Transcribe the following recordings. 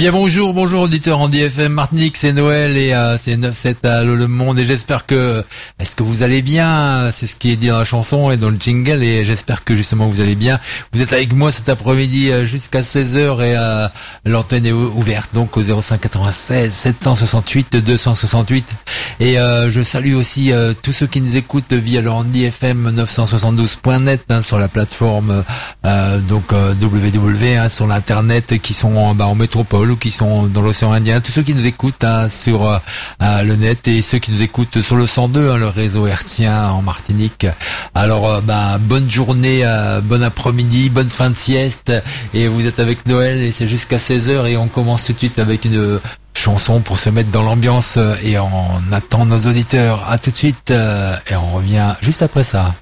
Bien bonjour, bonjour auditeurs en DFM Martinique, c'est Noël et euh, c'est 9-7 à Le Monde et j'espère que est-ce que vous allez bien? C'est ce qui est dit dans la chanson et dans le jingle et j'espère que justement vous allez bien. Vous êtes avec moi cet après-midi euh, jusqu'à 16h et euh, l'antenne est ouverte donc au 05 96 768 268 et je salue aussi tous ceux qui nous écoutent via le DFM 972.net hein, sur la plateforme donc www hein, sur l'internet qui sont bah, en métropole qui sont dans l'océan Indien, tous ceux qui nous écoutent hein, sur euh, euh, le net et ceux qui nous écoutent sur le 102, hein, le réseau hertzien en Martinique. Alors, euh, bah, bonne journée, bon après-midi, bonne fin de sieste et vous êtes avec Noël et c'est jusqu'à 16h et on commence tout de suite avec une chanson pour se mettre dans l'ambiance et on attend nos auditeurs. À tout de suite et on revient juste après ça.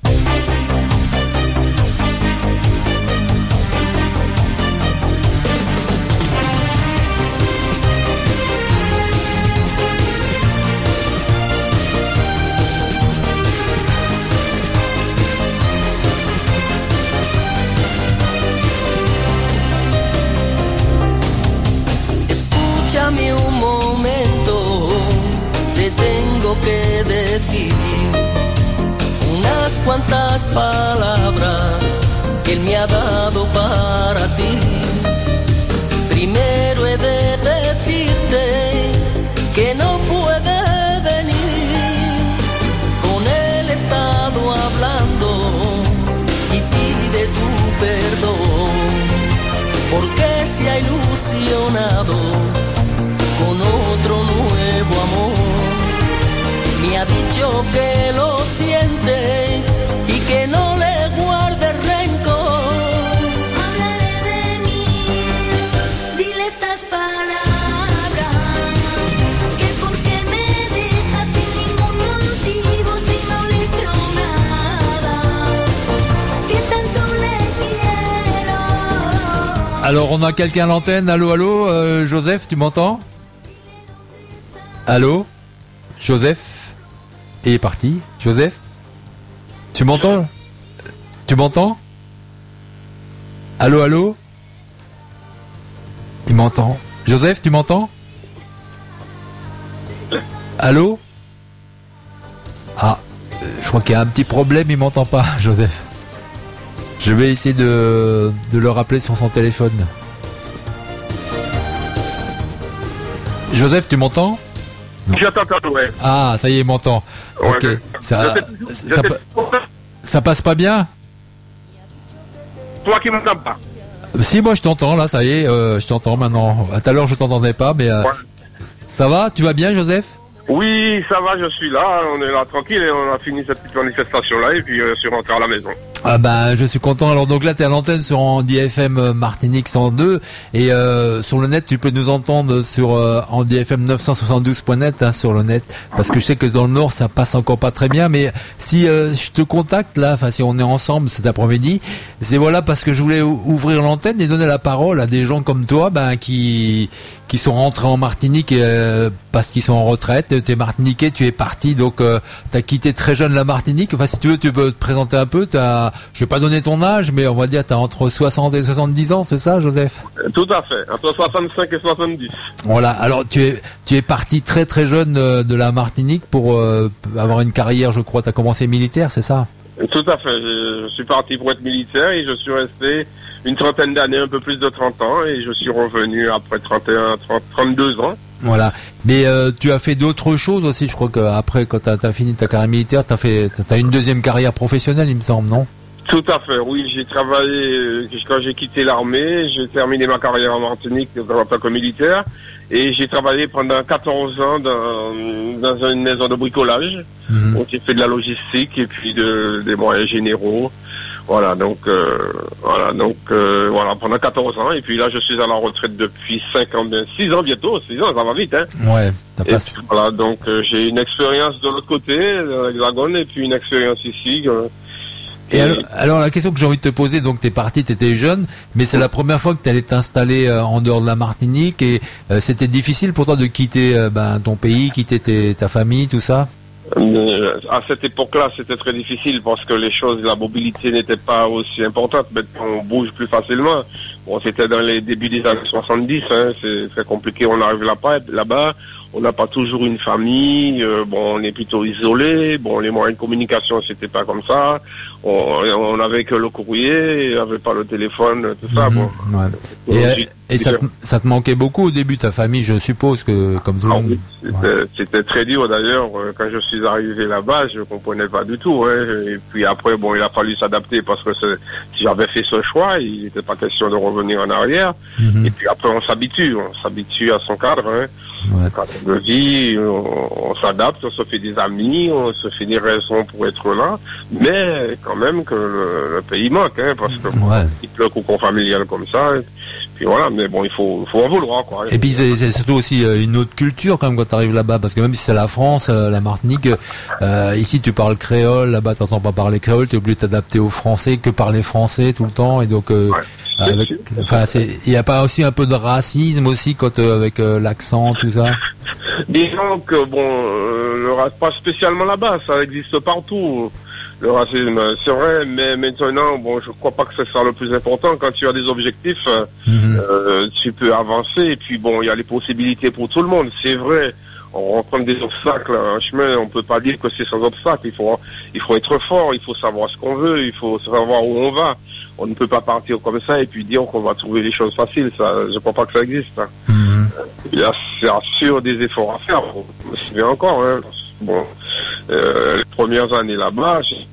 Cuantas palabras que Él me ha dado para ti. Primero he de decirte que no puede venir. Con Él he estado hablando y pide tu perdón, porque se ha ilusionado Me ha dicho que lo siente que no le guarde rencor. Háblale de mí, dile estas palabras. Que porque me dejas sin ningún motivo, si no le he hecho nada. Que tanto le quiero. Alors on a quelqu'un à l'antenne. Allô, allô, euh, Joseph, tu m'entends? Allô? Joseph? Il est parti. Joseph tu m'entends Tu m'entends? Allô, allô? Il m'entend. Joseph, tu m'entends? Allô? Ah, je crois qu'il y a un petit problème, il m'entend pas, Joseph. Je vais essayer de, le rappeler sur son téléphone. Joseph, tu m'entends? J'entends, ouais. Ah, ça y est, il m'entend. ok. Ça, ça, passe pas bien Toi qui m'entends pas. Si, moi je t'entends, là, ça y est, euh, je t'entends maintenant. Tout à l'heure, je t'entendais pas, mais. Euh, ça va? Tu vas bien, Joseph? Oui, ça va, je suis là. On est là tranquille et on a fini cette petite manifestation-là et puis euh, je suis rentré à la maison. Ah bah je suis content. Alors donc là tu es à l'antenne sur Andy FM euh, Martinique 102 et euh, sur le net tu peux nous entendre sur euh, Andy FM 972.net hein, sur le net parce que je sais que dans le nord ça passe encore pas très bien mais si euh, je te contacte là enfin si on est ensemble cet après-midi c'est voilà parce que je voulais ouvrir l'antenne et donner la parole à des gens comme toi ben qui qui sont rentrés en Martinique parce qu'ils sont en retraite. Tu es martiniquais, tu es parti donc tu as quitté très jeune la Martinique. Enfin si tu veux tu peux te présenter un peu. T'as je vais pas donner ton âge, mais on va dire tu as entre 60 et 70 ans, c'est ça, Joseph? Tout à fait, entre 65 et 70. Voilà. Alors tu es tu es parti très très jeune euh, de la Martinique pour euh, avoir une carrière, je crois. Tu as commencé militaire, c'est ça? Tout à fait. Je, suis parti pour être militaire et je suis resté une trentaine d'années, un peu plus de 30 ans, et je suis revenu après 31, 30, 32 ans. Voilà. Mais euh, tu as fait d'autres choses aussi. Je crois qu'après, quand tu as, fini ta carrière militaire, tu as fait as une deuxième carrière professionnelle, il me semble, non? Tout à fait, oui. J'ai travaillé, euh, quand j'ai quitté l'armée, j'ai terminé ma carrière en Martinique en tant que militaire. Et j'ai travaillé pendant 14 ans dans, dans une maison de bricolage. Mhm. où j'ai fait de la logistique et puis de, des moyens généraux. Voilà, donc euh, voilà, donc euh, voilà, pendant 14 ans. Et puis là, je suis à la retraite depuis 5 ans, 6 ans bientôt, 6 ans, ça va vite, hein. Ouais, passe. voilà, donc j'ai une expérience de l'autre côté, dans l'Hexagone, et puis une expérience ici. Et alors, la question que j'ai envie de te poser, donc t'es parti, t'étais jeune, mais c'est la première fois que tu allais t'installer euh, en dehors de la Martinique et euh, c'était difficile pour toi de quitter euh, ben, ton pays, quitter ta famille, tout ça? Euh, à cette époque-là, c'était très difficile parce que les choses, la mobilité n'était pas aussi importante. Maintenant, on bouge plus facilement. Bon, c'était dans les débuts des années 70, hein, c'est très compliqué. On arrive là-bas, là-bas, on n'a pas toujours une famille. euh, bon, on est plutôt isolé. Bon, les moyens de communication, c'était pas comme ça. On, on avait que le courrier, il n'y avait pas le téléphone, tout ça. Bon. Mhm, ouais. Et, euh, et ça, te, ça te manquait beaucoup au début, ta famille, je suppose que comme tout le Ah monde. oui, c'était très dur d'ailleurs. euh, Quand je suis arrivé là-bas, je comprenais pas du tout. hein. Et puis après, bon, il a fallu s'adapter parce que si j'avais fait ce choix, il n'était pas question de revenir en arrière. Mhm. Et puis après, on s'habitue, on s'habitue à son cadre, hein. Ouais. de vie. On, on s'adapte, on se fait des amis, on se fait des raisons pour être là. Mais quand même que le, le pays manque, hein, parce que Ouais. il pleut cocon familial comme ça. puis voilà, mais bon, il faut, faut en vouloir, quoi. Et puis c'est surtout aussi euh, une autre culture quand même quand tu arrives là-bas, parce que même si c'est la France, euh, la Martinique, euh, ici tu parles créole, là-bas tu n'entends pas parler créole, tu es obligé de t'adapter au français, que parler français tout le temps, et donc euh, Ouais. Avec, enfin il n'y a pas aussi un peu de racisme aussi quand euh, avec euh, l'accent tout ça? Disons que bon, euh, le racisme, pas spécialement là-bas, ça existe partout. Le racisme, c'est vrai, mais maintenant, bon, je crois pas que c'est ça le plus important. Quand tu as des objectifs, euh, Mhm. euh, tu peux avancer. Et puis bon, il y a les possibilités pour tout le monde. C'est vrai, on rencontre des obstacles, un chemin, on peut pas dire que c'est sans obstacle. Il faut, il faut être fort, il faut savoir ce qu'on veut, il faut savoir où on va. On ne peut pas partir comme ça et puis dire qu'on va trouver les choses faciles. Ça, je crois pas que ça existe. hein. Mhm. Il y a sûr des efforts à faire. Souviens encore. Hein. Bon, euh, les premières années là-bas, j'ai-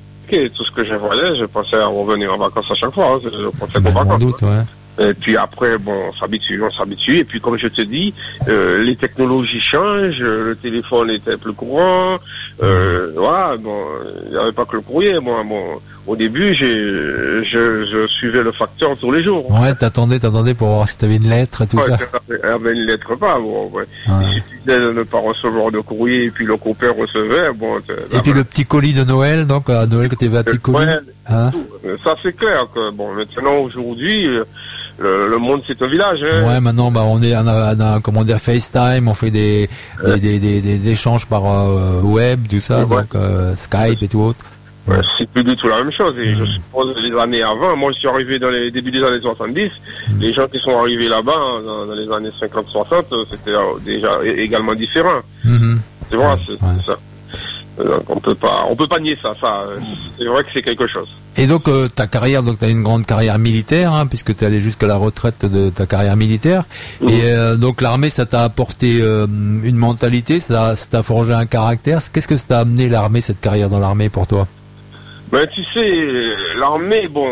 ok, tout ce que je voyais, je pensais à revenir en vacances à chaque fois. hein. Je pensais Ben, sans vacances. doute, ouais. Et puis après, bon, on s'habitue, on s'habitue. Et puis comme je te dis, euh, les technologies changent, le téléphone était plus courant. Euh, voilà, bon, il n'y avait pas que le courrier. Moi, bon, au début, j'ai, je, je suivais le facteur tous les jours. Ouais, t'attendais, t'attendais pour voir si t'avais une lettre et tout Ouais, ça. Avait une lettre pas, bon, ouais. Il suffisait de ne pas recevoir de courrier et puis le copain recevait, bon. Et puis le petit colis de Noël, donc à Noël quand tu un petit colis. Hein tout. Ça c'est clair que bon maintenant aujourd'hui euh, le, le monde c'est un village. Hein. Ouais, maintenant, bah, on est, on a, on a, comment dire, FaceTime, on fait des, des, des, des, des échanges par euh, web, tout ça, Ouais. donc euh, Skype et tout autre. Ouais, c'est plus du tout la même chose. Et Mm. je suppose les années avant, moi je suis arrivé dans les débuts des années 70, Mm. les gens qui sont arrivés là-bas hein, dans, dans les années 50-60, euh, c'était euh, déjà également différent. Mhm. Vois, c'est Ouais. c'est ça. Euh, Donc on peut pas, on peut pas nier ça. Ça, euh, c'est vrai que c'est quelque chose. Et donc euh, ta carrière, donc tu as une grande carrière militaire, hein, puisque tu es allé jusqu'à la retraite de ta carrière militaire. Mhm. Et euh, donc l'armée, ça t'a apporté euh, une mentalité, ça ça t'a forgé un caractère. Qu'est-ce que ça t'a amené l'armée, cette carrière dans l'armée pour toi? Ben, tu sais, l'armée, bon,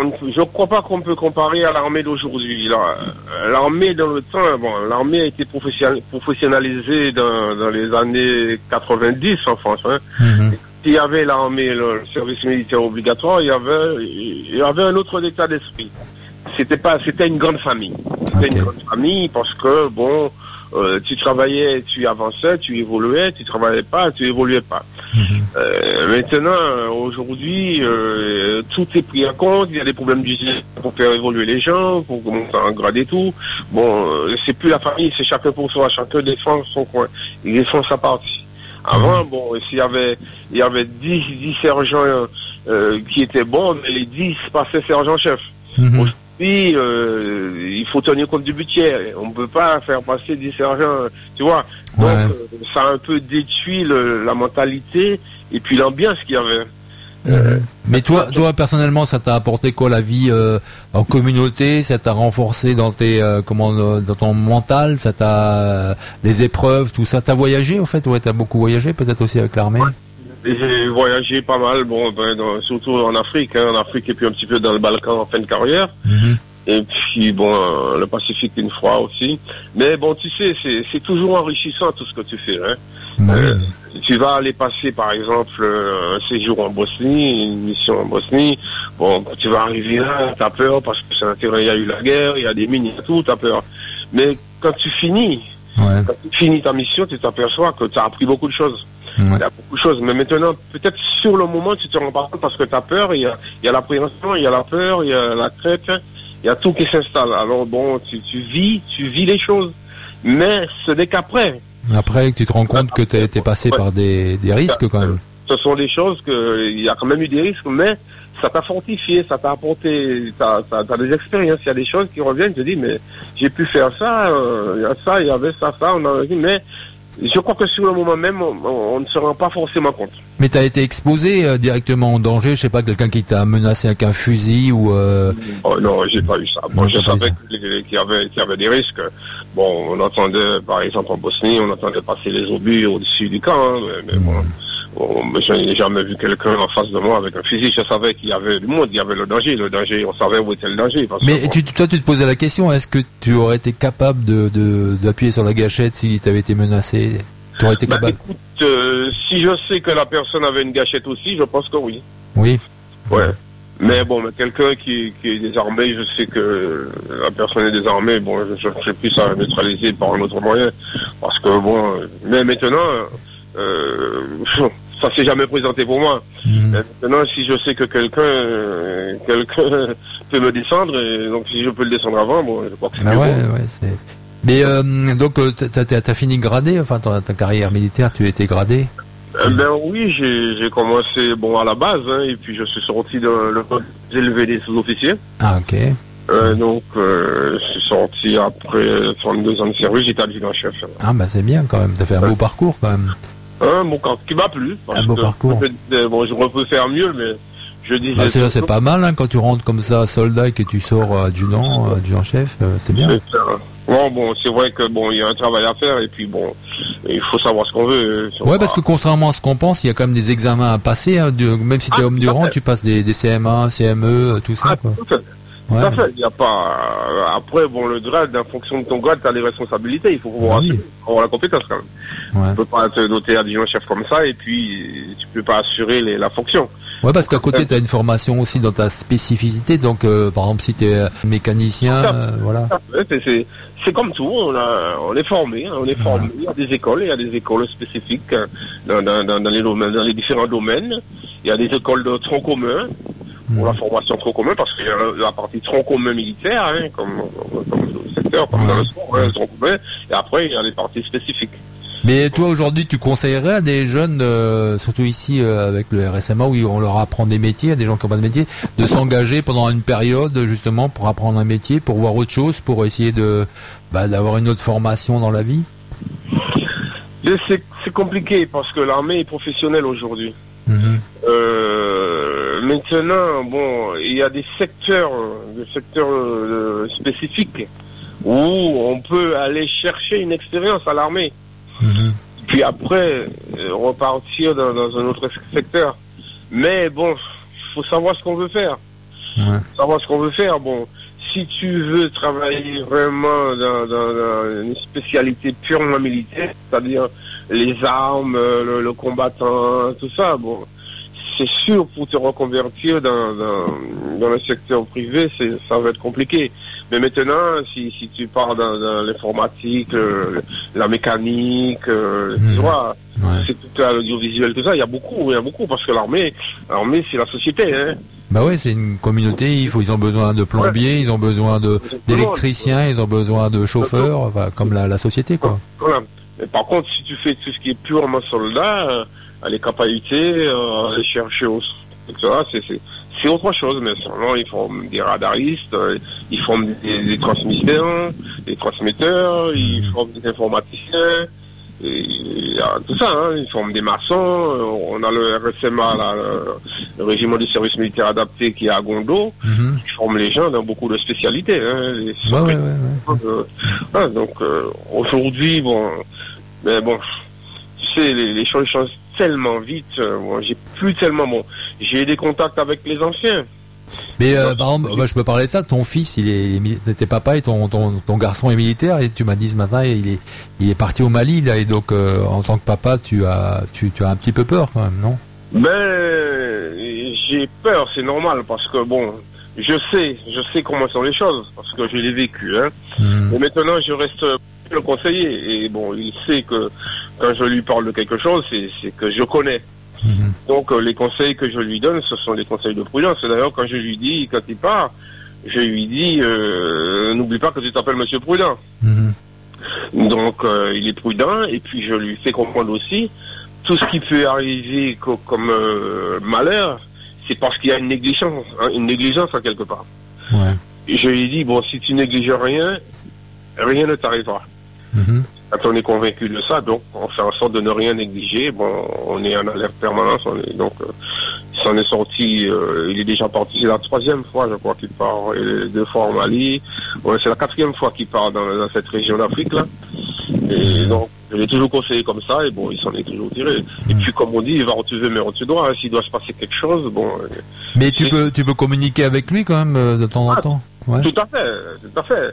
on ne je crois pas qu'on peut comparer à l'armée d'aujourd'hui. La- L'armée dans le temps, bon, l'armée a été professionnal- professionnalisée dans, dans les années 90 en France. Hein. Mhm. Il y avait l'armée, le, service militaire obligatoire, il y avait, il y avait un autre état d'esprit. C'était pas, c'était une grande famille. C'était une grande famille parce que bon, euh, tu travaillais, tu avançais, tu évoluais, tu travaillais pas, tu évoluais pas. Mhm. Euh, maintenant, euh, aujourd'hui, euh, tout est pris en compte. Il y a des problèmes d'usine pour faire évoluer les gens, pour monter en grade et tout. Bon, euh, c'est plus la famille, c'est chacun pour soi, chacun défend son coin, il défend sa partie. Avant, bon, s'il y avait, il y avait 10, 10 sergents euh, qui étaient bons, mais les 10 passaient sergent-chef. Mhm. Aujourd'hui, euh, il faut tenir compte du budget. On ne peut pas faire passer 10 sergents, tu vois. Donc, Ouais. euh, ça a un peu détruit le- la mentalité et puis l'ambiance qu'il y avait. Mhm. Mais toi, toi personnellement, ça t'a apporté quoi la vie euh, en communauté? Ça t'a renforcé dans tes, euh, comment, euh, dans ton mental? Ça t'a euh, les épreuves, tout ça? T'as voyagé en fait? Ouais, t'as beaucoup voyagé, peut-être aussi avec l'armée? J'ai voyagé pas mal, bon, ben, dans- surtout en Afrique, hein, en Afrique et puis un petit peu dans le Balkan en fin de carrière. Mhm. Et puis, bon, euh, le Pacifique une fois aussi. Mais bon, tu sais, c'est c'est toujours enrichissant tout ce que tu fais. Hein. Bah. Euh, tu vas aller passer, par exemple, euh, un séjour en Bosnie, une mission en Bosnie. Bon, quand tu vas arriver là, t'as peur parce que c'est un terrain, il y a eu la guerre, il y a des mines, il y a tout, t'as peur. Mais quand tu finis, Ouais. quand tu finis ta mission, tu t'aperçois que tu as appris beaucoup de choses. Ouais. Il y a beaucoup de choses. Mais maintenant, peut-être sur le moment, tu te rends pas compte parce que tu as peur. Il y a, il y a l'appréhension, il y a la peur, il y a la crête, il y a tout qui s'installe. Alors bon, tu, tu vis, tu vis les choses. Mais ce n'est qu'après. Après, tu te rends compte que t'es t'es passé Ouais. par des, des risques quand même. Ce sont des choses que il y a quand même eu des risques, mais ça t'a fortifié, ça t'a apporté, t'as as, des expériences. Il y a des choses qui reviennent, tu te dis, mais j'ai pu faire ça, euh, il y a ça, il y avait ça, ça, on a dit, mais je crois que sur le moment même, on, on ne se rend pas forcément compte. Mais t'as été exposé euh, directement en danger, je sais pas, quelqu'un qui t'a menacé avec un fusil ou... euh, Oh, non, j'ai pas eu ça. Bon, Non, je savais qu'il y avait, qu'il y avait des risques. Bon, on entendait, par exemple, en Bosnie, on entendait passer les obus au-dessus du camp, hein, mais, mais bon, bon, je n'ai jamais vu quelqu'un en face de moi avec un fusil. Je savais qu'il y avait du monde, il y avait le danger, le danger, on savait où était le danger. Parce que, Mais bon, tu, toi, tu te posais la question, est-ce que tu aurais été capable de de- d'appuyer sur la gâchette si tu avais été menacé? Tu aurais été bah, capable? écoute, euh, si je sais que la personne avait une gâchette aussi, je pense que oui. Oui. Ouais. Mais bon, mais quelqu'un qui, qui est désarmé, je sais que la personne est désarmée, bon, je je cherche plus à neutraliser par un autre moyen. Parce que bon, mais maintenant, euh, ça s'est jamais présenté pour moi. Mais Maintenant, si je sais que quelqu'un euh, quelqu'un peut me descendre, et donc si je peux le descendre avant, bon, je crois que c'est Bah ouais, moi. ouais, c'est... Mais euh, donc, euh, t'as t'as- t'as fini gradé, enfin, ta, ta carrière militaire, tu étais gradé Eh ben oui, j'ai j'ai commencé bon à la base, hein, et puis je suis sorti de le élevé des sous-officiers. Ah, ok. Euh, donc, euh, je suis sorti après 32 ans de service, j'étais adjudant-chef. Ah, bah c'est bien quand même, t'as fait un beau parcours quand même. Un bon camp qui m'a plu. Un beau parcours. je disais, bon, je peux faire mieux, mais je disais... Bah, c'est, c'est pas mal hein, quand tu rentres comme ça soldat et que tu sors euh, adjudant, euh, euh, c'est bien. C'est. Bon, bon, c'est vrai que bon, il y a un travail à faire, et puis bon, il faut savoir ce qu'on veut. Si Ouais, va- parce que contrairement à ce qu'on pense, il y a quand même des examens à passer. hein, de- même si tu es Ah, homme du rang, tu passes des, des CMA, CME, euh, tout ça. Ah, Quoi. tout. Ouais. Tout à fait. Il y a pas. euh, Après, bon, le grade, en fonction de ton grade, tu as des responsabilités. Il faut pouvoir Oui. avoir la compétence quand même. Ouais. Tu peux pas te doter adjudant-chef comme ça, et puis tu peux pas assurer les- la fonction. Ouais, parce qu'à côté, tu as une formation aussi dans ta spécificité. Donc, euh, par exemple, si tu es mécanicien, euh, voilà. Ouais, c'est- comme tout, on, a, on est formé, hein, on est formé. Il y a des écoles, il y a des écoles spécifiques hein, dans, dans, dans, dans les domaines, dans les différents domaines. Il y a des écoles de tronc commun pour la formation tronc commun, parce qu'il y a la, partie tronc commun militaire, hein, comme, comme, secteur, comme dans le sport, hein, tronc commun. Et après, il y a les parties spécifiques. Mais toi, aujourd'hui, tu conseillerais à des jeunes, euh, surtout ici euh, avec le RSMA, où on leur apprend des métiers, à des gens qui n'ont pas de métier, de s'engager pendant une période, justement, pour apprendre un métier, pour voir autre chose, pour essayer de bah, d'avoir une autre formation dans la vie? C'est compliqué parce que l'armée est professionnelle aujourd'hui. Mhm. Euh, maintenant, bon, il y a des secteurs, des secteurs euh, spécifiques où on peut aller chercher une expérience à l'armée, Mhm. puis après euh, repartir dans, dans un autre secteur. Mais bon, il faut savoir ce qu'on veut faire. Ouais. Savoir ce qu'on veut faire. Bon, si tu veux travailler vraiment dans, dans- dans une spécialité purement militaire, c'est-à-dire les armes, euh, le, le combattant, tout ça, bon, c'est sûr pour te reconvertir dans, dans, dans le secteur privé, c'est, ça va être compliqué. Mais maintenant, si, si tu pars dans, dans l'informatique, euh, la mécanique, euh, tu vois, Ouais. c'est tout à l'audiovisuel, tout ça, il y a beaucoup, il y a beaucoup, parce que l'armée, l'armée, c'est la société, hein. Bah ouais, c'est une communauté. Il faut, ils ont besoin de plombiers, ils ont besoin de d'électriciens, ils ont besoin de chauffeurs, enfin, comme la, la société, quoi. Voilà. Mais par contre, si tu fais tout ce qui est purement soldat, euh, les capacités, euh, chercher au etc., c'est, c'est, c'est autre chose. Mais sinon, ils forment des radaristes, euh, ils forment des, des des transmetteurs, ils forment des informaticiens, et, a tout ça, hein. ils forment des maçons. euh, On a le RSMA, là, le, régiment du service militaire adapté qui est à Gondo, Mhm. qui forme les gens dans beaucoup de spécialités. Hein. Ouais, ouais, ouais, ouais. euh, ah, donc euh, aujourd'hui, bon, mais bon, tu sais, les, les choses changent tellement vite. euh, moi, j'ai plus tellement bon. J'ai des contacts avec les anciens. Mais euh, par exemple, je peux parler de ça. Ton fils, il est, tes papa et ton, ton, ton garçon est militaire et tu m'as dit ce matin, il est, il est parti au Mali là et donc euh, en tant que papa, tu as, tu, tu as un petit peu peur quand même, non? Ben, j'ai peur, c'est normal parce que bon, je sais, je sais comment sont les choses parce que je l'ai vécu. Hein. Mhm. Et maintenant, je reste le conseiller et bon, il sait que quand je lui parle de quelque chose, c'est que je connais. Mhm. Donc euh, les conseils que je lui donne, ce sont des conseils de prudence. Et D'ailleurs, quand je lui dis, quand il part, je lui dis, euh, n'oublie pas que tu t'appelles Monsieur Prudent. Mhm. Donc euh, il est prudent et puis je lui fais comprendre aussi tout ce qui peut arriver co- comme euh, malheur, c'est parce qu'il y a une négligence, hein, une négligence en quelque part. Ouais. Je lui dis bon si tu négliges rien, rien ne t'arrivera. Mhm. Quand on est convaincu de ça, donc on fait en sorte de ne rien négliger. Bon, on est en alerte. On est, donc, euh, il s'en est sorti. euh, il est déjà parti. C'est la troisième fois, je crois, qu'il part. Et deux fois en Mali. Ouais, c'est la quatrième fois qu'il part dans, dans cette région d'Afrique là. Et donc, je l'ai toujours conseillé comme ça. Et bon, il s'en est toujours tiré. Et puis, comme on dit, il va où tu veux, mais où tu dois. hein. S'il doit se passer quelque chose, bon, euh, Mais tu peux, tu peux communiquer avec lui quand même euh, de temps en Ah, temps. Ouais. tout à fait, tout à fait.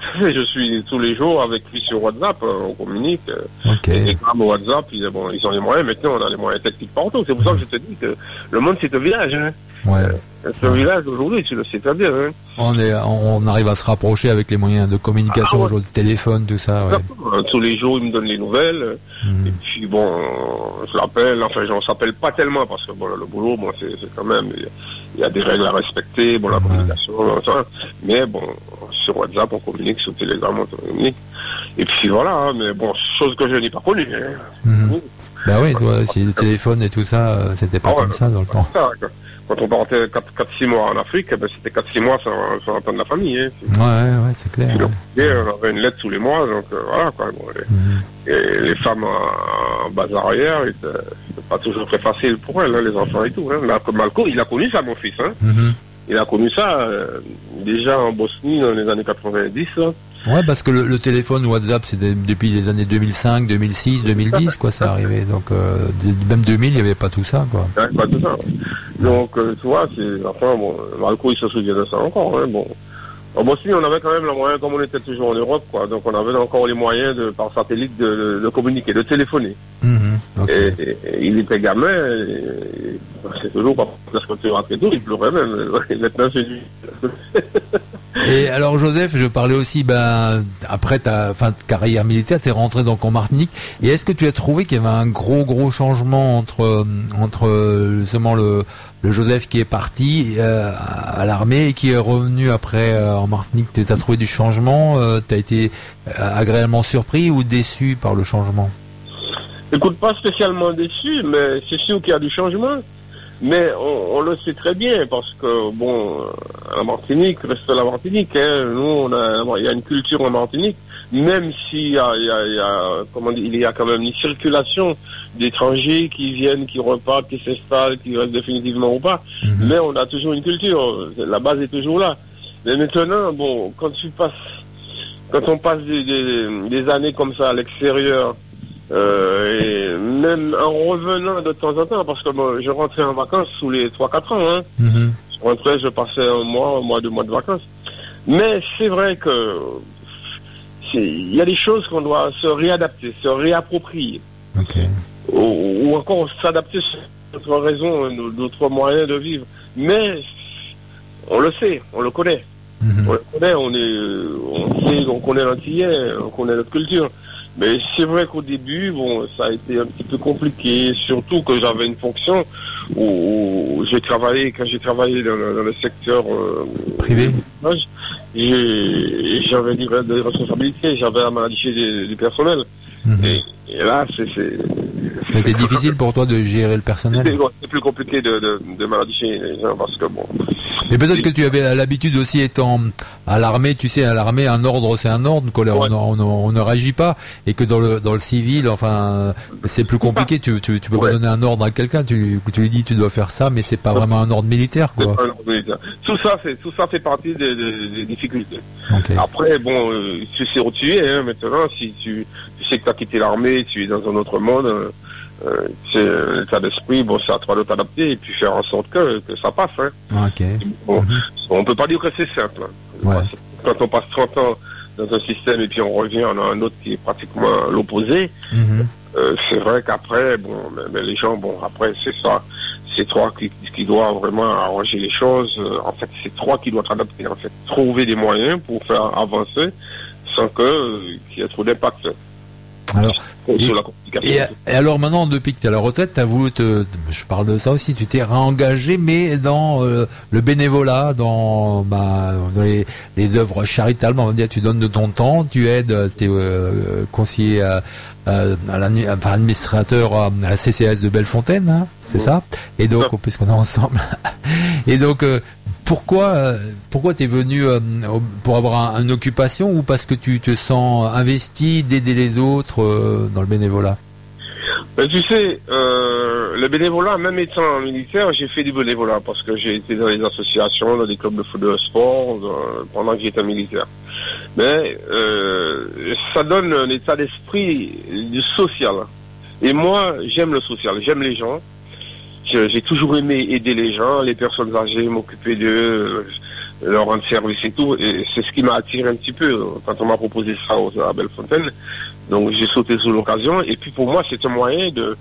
Je suis tous les jours avec lui sur WhatsApp. euh, On communique. euh, Ok. Et comme WhatsApp, ils, bon, ils ont les moyens, maintenant on a les moyens techniques partout. C'est pour ça que je te dis que le monde c'est un village. Hein. Ouais. C'est un village aujourd'hui, tu le sais très bien. Hein. On est, on arrive à se rapprocher avec les moyens de communication Ah ouais. aujourd'hui, téléphone, tout ça. Ouais. Euh, Tous les jours, ils me donnent les nouvelles. euh, Mhm. Et puis bon, euh, je l'appelle. Enfin, je ne s'appelle pas tellement parce que bon, le boulot, bon, c'est quand même, il y a- des règles à respecter, bon, la Ouais. communication, ça. Mais bon, sur WhatsApp, on communique, sur Telegram, on communique. Et puis voilà, hein, mais bon, chose que je n'ai pas connue. Hein. Mhm. Bah oui, toi, si le téléphone et tout ça, euh, c'était pas Ah comme ça dans le temps. Ça, quand- on partait 4-6 mois en Afrique, eh ben, c'était 4-6 mois sans, sans entendre la famille. Hein. Ouais, ouais, c'est clair. On avait une lettre tous les mois, donc euh, voilà quoi. Bon, les, Mhm. et les femmes en, en bas arrière, c'était c'était pas toujours très facile pour elles, hein, les enfants et tout. Hein. Malco, il a connu ça, mon fils. Hein. Mhm. Il a connu ça euh, déjà en Bosnie dans les années 90. Là. Ouais, parce que le, le téléphone WhatsApp, c'est depuis les années 2005, 2006, 2010, quoi, ça arrivait. Donc, euh, même 2000, il n'y avait pas tout ça, quoi. Pas tout ça. Donc, euh, tu vois, c'est, enfin, bon, Malco, il se souvient de ça encore. Hein, bon. En Bosnie, on avait quand même le moyen, comme on était toujours en Europe, quoi. Donc, on avait encore les moyens de, par satellite de, communiquer, de téléphoner. Mhm. Ok. Et, et- et il était gamin, et c'est toujours parce que tu rentrais tout, il pleurait même. Maintenant, c'est lui. Et alors Joseph, je parlais aussi, ben après ta fin de carrière militaire, tu es rentré donc en Martinique. Et est-ce que tu as trouvé qu'il y avait un gros gros changement entre entre justement le, le Joseph qui est parti euh, à l'armée et qui est revenu après euh, en Martinique? Tu as trouvé du changement euh, Tu as été euh, agréablement surpris ou déçu par le changement? Écoute, pas spécialement déçu, mais c'est sûr qu'il y a du changement. Mais on, on le sait très bien parce que, bon, euh, la Martinique reste la Martinique. Hein. Nous, on a, il y a une culture en Martinique, même s'il y a, il y a, il y a, comment dire, il y a quand même une circulation d'étrangers qui viennent, qui repartent, qui s'installent, qui restent définitivement ou pas. Mhm. Mais on a toujours une culture. La base est toujours là. Mais maintenant, bon, quand tu passes, quand on passe des, des, des années comme ça à l'extérieur, euh, et même en revenant de temps en temps, parce que moi, je rentrais en vacances sous les 3-4 ans, hein. Mhm. Je rentrais, je passais un mois, un mois, deux mois de vacances. Mais c'est vrai que il y a des choses qu'on doit se réadapter, se réapproprier, Ok. ou, ou encore s'adapter sur notre raison, nos- notre moyen de vivre. Mais on le sait, on le connaît. Mhm. On le connaît, on est, on sait, on connaît l'antillais, on connaît notre culture. Mais c'est vrai qu'au début, bon, ça a été un petit peu compliqué, surtout que j'avais une fonction où, où j'ai travaillé, quand j'ai travaillé dans le, dans le secteur euh, Privé. j'avais des, des responsabilités, j'avais à manager du, personnel. Mhm. Et, et là, c'est c'est- Mais c'est difficile pour toi de gérer le personnel. c'est plus compliqué de, de, de manager les gens parce que bon, Mais peut-être que tu avais l'habitude aussi étant à l'armée, tu sais, à l'armée, un ordre c'est un ordre, quoi, on, Ouais. on- on ne réagit pas, et que dans le dans le civil, enfin, c'est plus compliqué. Tu tu, tu peux pas donner un ordre à quelqu'un. Tu tu lui dis tu dois faire ça, mais c'est pas vraiment un ordre militaire, quoi. pas un ordre militaire. tout ça, c'est tout ça fait partie des, des- des difficultés. Après, bon, euh, tu sais où tu es hein, maintenant. Si tu, tu sais que tu as quitté l'armée, tu es dans un autre monde, euh, euh, c'est un état d'esprit, bon, c'est à toi de t'adapter et puis faire en sorte que, que ça passe. Hein. Ok. Bon, Mhm. on peut pas dire que c'est simple. hein. Ouais. Quand on passe 30 ans dans un système et puis on revient, on a un autre qui est pratiquement l'opposé. Mhm. Euh, c'est vrai qu'après, bon, mais, mais les gens, bon, après, c'est ça. C'est toi qui, qui dois vraiment arranger les choses. Euh, En fait, c'est toi qui dois t'adapter. En fait, trouver des moyens pour faire avancer sans que euh, qu'il y ait trop d'impact. Alors, et-. Et, et alors maintenant, depuis que tu es à la retraite, tu as voulu te, je parle de ça aussi, tu t'es réengagé, mais dans euh, le bénévolat, dans, bah, dans les, les œuvres charitables, on va dire, tu donnes de ton temps, tu aides, tu es conseiller à, à, à l'admi- enfin, administrateur à, à la CCS de Bellefontaine, hein, c'est ça? Et donc, puisqu'on est ensemble. et donc, euh, pourquoi, euh, pourquoi t'es venu euh, pour avoir un- une occupation ou parce que tu te sens investi d'aider les autres euh, dans le bénévolat? Ben, tu sais, le bénévolat, même étant militaire, j'ai fait du bénévolat parce que j'ai été dans les associations, dans des clubs de foot de sport pendant que j'étais militaire. Mais ça donne un état d'esprit du social. Et moi, j'aime le social, j'aime les gens. Je- J'ai toujours aimé aider les gens, les personnes âgées, m'occuper d'eux, euh, leur rendre service et tout. Et c'est ce qui m'a attiré un petit peu euh, quand on m'a proposé ça à Bellefontaine. Donc j'ai sauté sur l'occasion. Et puis pour moi, c'est un moyen de,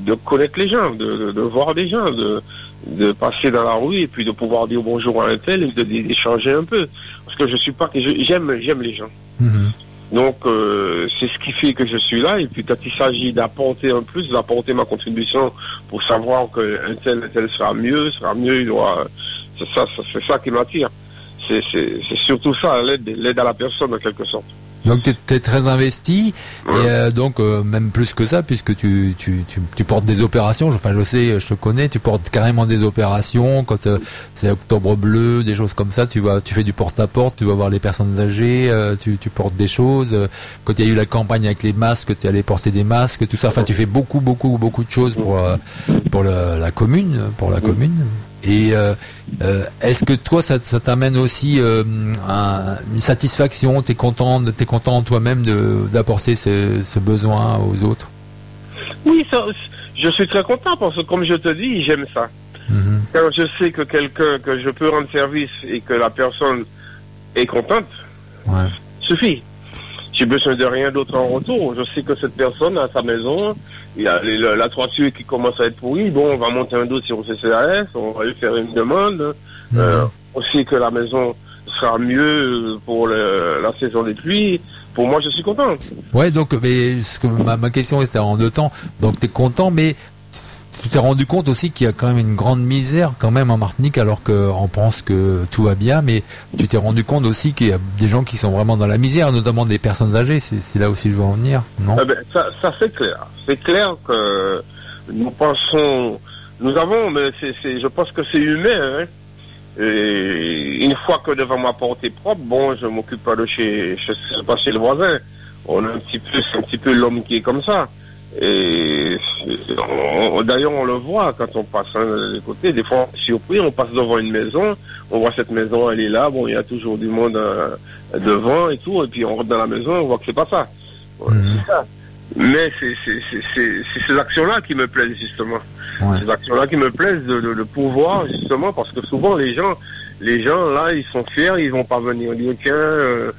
de connaître les gens, de, de, voir des gens, de, de passer dans la rue et puis de pouvoir dire bonjour à un tel et d'échanger un peu. Parce que je suis pas que j'aime j'aime les gens. Mhm. Donc euh, c'est ce qui fait que je suis là. Et puis quand il s'agit d'apporter un plus, d'apporter ma contribution pour savoir qu'un tel, un tel sera mieux, sera mieux, il doit. C'est ça, c'est ça qui m'attire. C'est surtout ça, l'aide à la personne en quelque sorte. Donc tu es, très investi et euh, donc euh, même plus que ça puisque tu, tu, tu, tu portes des opérations. Enfin je sais, je te connais, tu portes carrément des opérations quand euh, c'est Octobre Bleu, des choses comme ça. Tu vas, tu fais du porte-à-porte, tu vas voir les personnes âgées, tu, tu portes des choses. Quand il y a eu la campagne avec les masques, tu es allé porter des masques, tout ça. Enfin tu fais beaucoup beaucoup beaucoup de choses pour pour le- la commune, pour la commune. Et euh, euh, est-ce que toi, ça, ça t'amène aussi euh, un- une satisfaction? T'es content, t'es content toi-même de- d'apporter ce, ce besoin aux autres? Oui, ça, je suis très content parce que comme je te dis, j'aime ça. Mhm. Quand je sais que quelqu'un, que je peux rendre service et que la personne est contente, Ouais. suffit. J'ai besoin de rien d'autre en retour. Je sais que cette personne a sa maison, il y a les- la, la toiture qui commence à être pourrie. Bon, on va monter un dossier au CCAS, on va lui faire une demande. Mhm. Euh, on sait que la maison sera mieux pour le- la saison des pluies. Pour moi, je suis content. Ouais, donc mais ce que ma, ma question c'était en deux temps. Donc t'es content, mais tu t'es rendu compte aussi qu'il y a quand même une grande misère quand même en Martinique, alors qu'on pense que tout va bien, mais tu t'es rendu compte aussi qu'il y a des gens qui sont vraiment dans la misère, notamment des personnes âgées. C'est là aussi que je veux en venir, non? Eh ben, ça, c'est clair. C'est clair que nous pensons, nous avons, mais je pense que c'est humain. hein. Et une fois que devant ma porte est propre, bon, je m'occupe pas de chez, chez le voisin. On a un petit peu, c'est un petit peu l'homme qui est comme ça. Et d'ailleurs, on le voit quand on passe hein, des côtés. Des fois, on est surpris, on passe devant une maison, on voit cette maison, elle est là. Bon, il y a toujours du monde euh, devant et tout. Et puis on rentre dans la maison, on voit que c'est pas ça. Ouais, Mhm. c'est ça. Mais c'est c'est- c'est- c'est- c'est ces actions-là qui me plaisent justement. Ouais. Ces actions-là qui me plaisent de, de, de pouvoir justement parce que souvent les gens, les gens là, ils sont fiers, ils vont pas venir dire tiens, euh,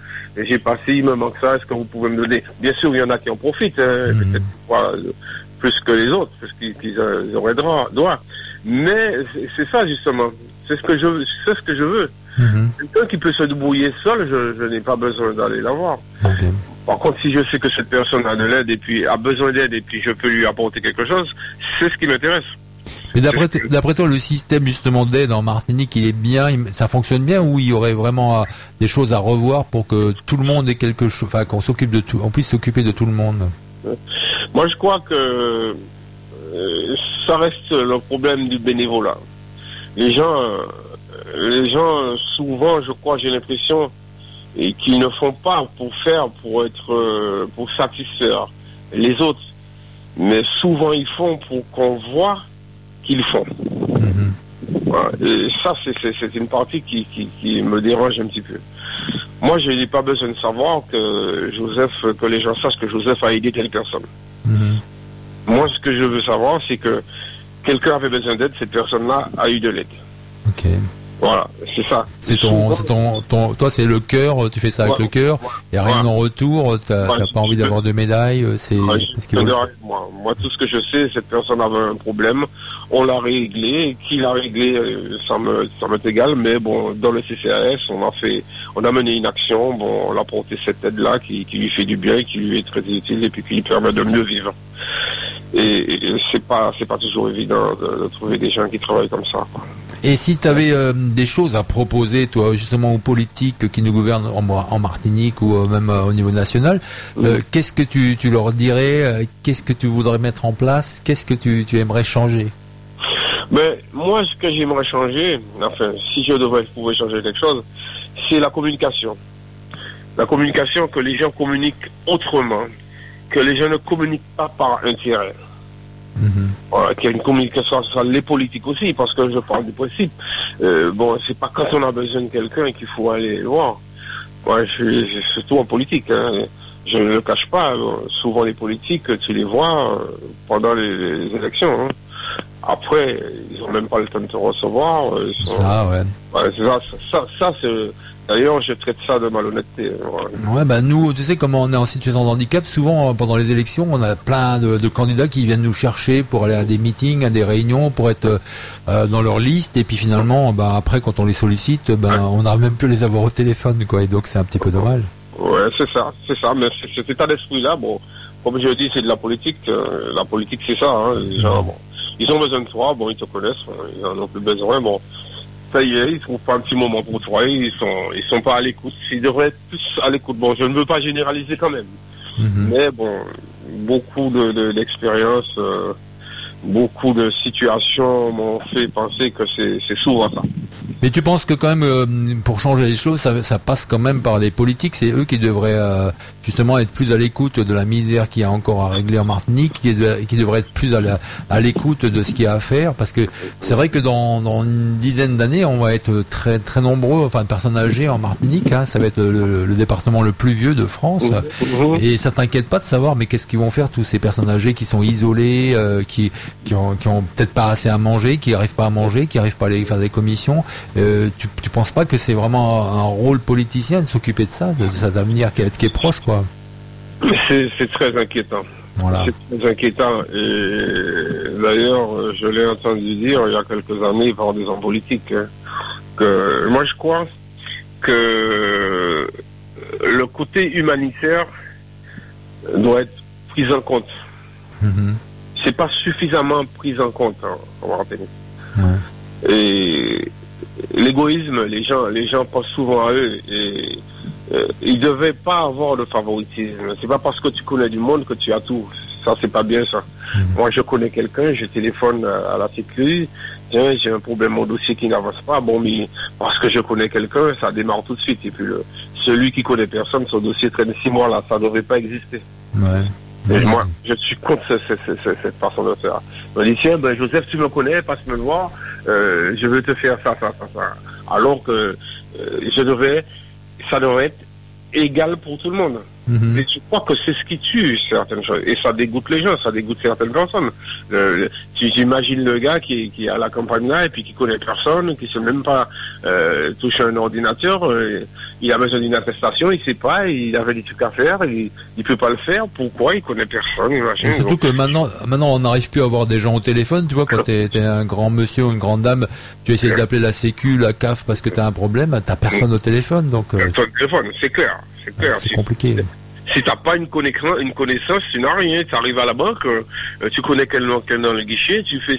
j'ai passé, il me manque ça, est-ce que vous pouvez me donner? Bien sûr, il y en a qui en profitent, hein, Mhm. peut-être pas euh, plus que les autres, parce qu'ils euh, auraient droit. droit. Mais c'est- ça justement. C'est ce que je, c'est ce que je veux. Mhm. Quelqu'un qui peut se débrouiller seul, je, je n'ai pas besoin d'aller la voir. Ok. Par contre, si je sais que cette personne a de l'aide et puis a besoin d'aide et puis je peux lui apporter quelque chose, c'est ce qui m'intéresse. Mais d'après toi, le système justement d'aide en Martinique, il est bien, ça fonctionne bien ou il y aurait vraiment euh, des choses à revoir pour que tout le monde ait quelque chose, enfin qu'on s'occupe de tout, on puisse s'occuper de tout le monde? Moi, je crois que euh, ça reste le problème du bénévolat. Les gens, euh, les gens, souvent, je crois, j'ai l'impression, qu'ils ne font pas pour faire, pour être, pour satisfaire les autres, mais souvent ils font pour qu'on voit qu'ils font. Mhm. Et ça, c'est- une partie qui, qui, qui me dérange un petit peu. Moi, je n'ai pas besoin de savoir que Joseph, que les gens sachent que Joseph a aidé telle personne. Mhm. Moi, ce que je veux savoir, c'est que quelqu'un avait besoin d'aide, cette personne-là a eu de l'aide. Ok. Voilà, c'est ça. C'est ton, ton, ton, toi c'est le cœur, tu fais ça avec Ouais. le cœur, et rien Ouais. en retour, t'as Ouais, pas envie d'avoir de médaille, euh, c'est ce rien, moi. moi, tout ce que je sais, cette personne avait un problème, on l'a réglé, qui l'a réglé, euh, ça me, ça m'est égal, mais bon, dans le CCAS, on a fait, on a mené une action, bon, on a porté cette aide-là qui, qui lui fait du bien, qui lui est très utile et puis qui lui permet de mieux vivre. Et, et c'est pas, c'est pas toujours évident de, de trouver des gens qui travaillent comme ça. Et si tu avais des choses à proposer, toi, justement aux politiques qui nous gouvernent en, en Martinique ou euh, même euh, au niveau national, euh, qu'est-ce que tu, tu leur dirais euh, Qu'est-ce que tu voudrais mettre en place Qu'est-ce que tu, tu aimerais changer? Mais moi, ce que j'aimerais changer, enfin, si je devrais pouvoir changer quelque chose, c'est la communication. La communication, que les gens communiquent autrement, que les gens ne communiquent pas par intérêt. Mhm. Voilà, qu'il y a une communication sur les politiques aussi, parce que je parle du principe. Euh, bon, c'est pas quand on a besoin de quelqu'un qu'il faut aller le voir. Moi, je suis surtout en politique. hein. Je ne le cache pas. Souvent, les politiques, tu les vois euh, pendant les, les élections. hein. Après, ils ont même pas le temps de te recevoir. euh, sont- Ça, ouais. Ouais, c'est ça, ça, ça, c'est. D'ailleurs, je traite ça de malhonnêteté. hein, voilà. Ouais, bah nous, tu sais, comme on est en situation de handicap, souvent euh, pendant les élections, on a plein de, de candidats qui viennent nous chercher pour aller à des meetings, à des réunions, pour être euh, euh, dans leur liste, et puis finalement, bah après, quand on les sollicite, ben on n'arrive même plus à les avoir au téléphone, quoi. Et donc c'est un petit peu dommage. Ouais, c'est ça, c'est ça. Mais c'est- cet état d'esprit-là, bon, comme je dis, c'est de la politique. euh, la politique, c'est ça. Hein, les gens, bon, ils ont besoin de toi, bon, ils te connaissent, bon, ils en ont plus besoin, bon. Ça y est, ils trouvent pas un petit moment pour toi, ils sont, ils sont pas à l'écoute. Ils devraient être plus à l'écoute. Bon, je ne veux pas généraliser quand même, Mhm. mais bon, beaucoup de, de- d'expériences, euh, beaucoup de situations m'ont fait penser que c'est, c'est souvent ça. Mais tu penses que quand même, euh, pour changer les choses, ça, ça passe quand même par les politiques. C'est eux qui devraient euh, justement être plus à l'écoute de la misère qu'il y a encore à régler en Martinique, qui, de- qui devraient être plus à, l'écoute de ce qu'il y a à faire. Parce que c'est vrai que dans, dans une dizaine d'années, on va être très très nombreux, enfin de personnes âgées en Martinique. hein. ça va être le, le département le plus vieux de France. Mhm. Et ça t'inquiète pas de savoir, mais qu'est-ce qu'ils vont faire tous ces personnes âgées qui sont isolées, euh, qui qui ont, qui ont peut-être pas assez à manger, qui arrivent pas à manger, qui arrivent pas à aller faire des commissions. Euh, tu tu penses pas que c'est vraiment un rôle politicien de s'occuper de ça, de cet avenir qui est, qui est proche, quoi? C'est, très inquiétant. Voilà. C'est très inquiétant. Et d'ailleurs, je l'ai entendu dire il y a quelques années par des hommes politiques hein, que moi je crois que le côté humanitaire doit être pris en compte. Mhm. C'est pas suffisamment pris en compte hein, en. Ouais. Et l'égoïsme, les gens, les gens pensent souvent à eux et euh, ils devaient pas avoir de favoritisme. C'est pas parce que tu connais du monde que tu as tout. Ça, c'est pas bien ça. Mhm. Moi, je connais quelqu'un, je téléphone à la sécu. Tiens, j'ai un problème, mon dossier qui n'avance pas. Bon, mais parce que je connais quelqu'un, ça démarre tout de suite. Et puis, le, celui qui connaît personne, son dossier traîne six mois là, ça ne devrait pas exister. Ouais. Et moi, je suis contre ce- ce- ce- ce- cette façon de faire. On dit, tiens, ben, Joseph, tu me connais, passe me voir, euh, je veux te faire ça, ça, ça, ça. Alors que euh, je devais, ça devrait être égal pour tout le monde. Mhm. Et je crois que c'est ce qui tue certaines choses. Et ça dégoûte les gens, ça dégoûte certaines personnes. Le- le- tu j'imagine le gars qui, qui est à la campagne là et puis qui connaît personne, qui sait même pas euh, toucher un ordinateur. euh, il a besoin d'une attestation, il sait pas, il avait des trucs à faire, il, il peut pas le faire. Pourquoi Il connaît personne. Imagine. Et surtout que maintenant, maintenant, on n'arrive plus à avoir des gens au téléphone. Tu vois, quand t'es es un grand monsieur ou une grande dame, tu essaies d'appeler la Sécu, la CAF parce que t'as un problème, t'as personne au téléphone, donc euh, téléphone, c'est clair, c'est compliqué. si t'as pas une connaissance, une connaissance, tu n'as rien. Tu arrives à la banque, euh, tu connais quel nom, quel dans le guichet, tu fais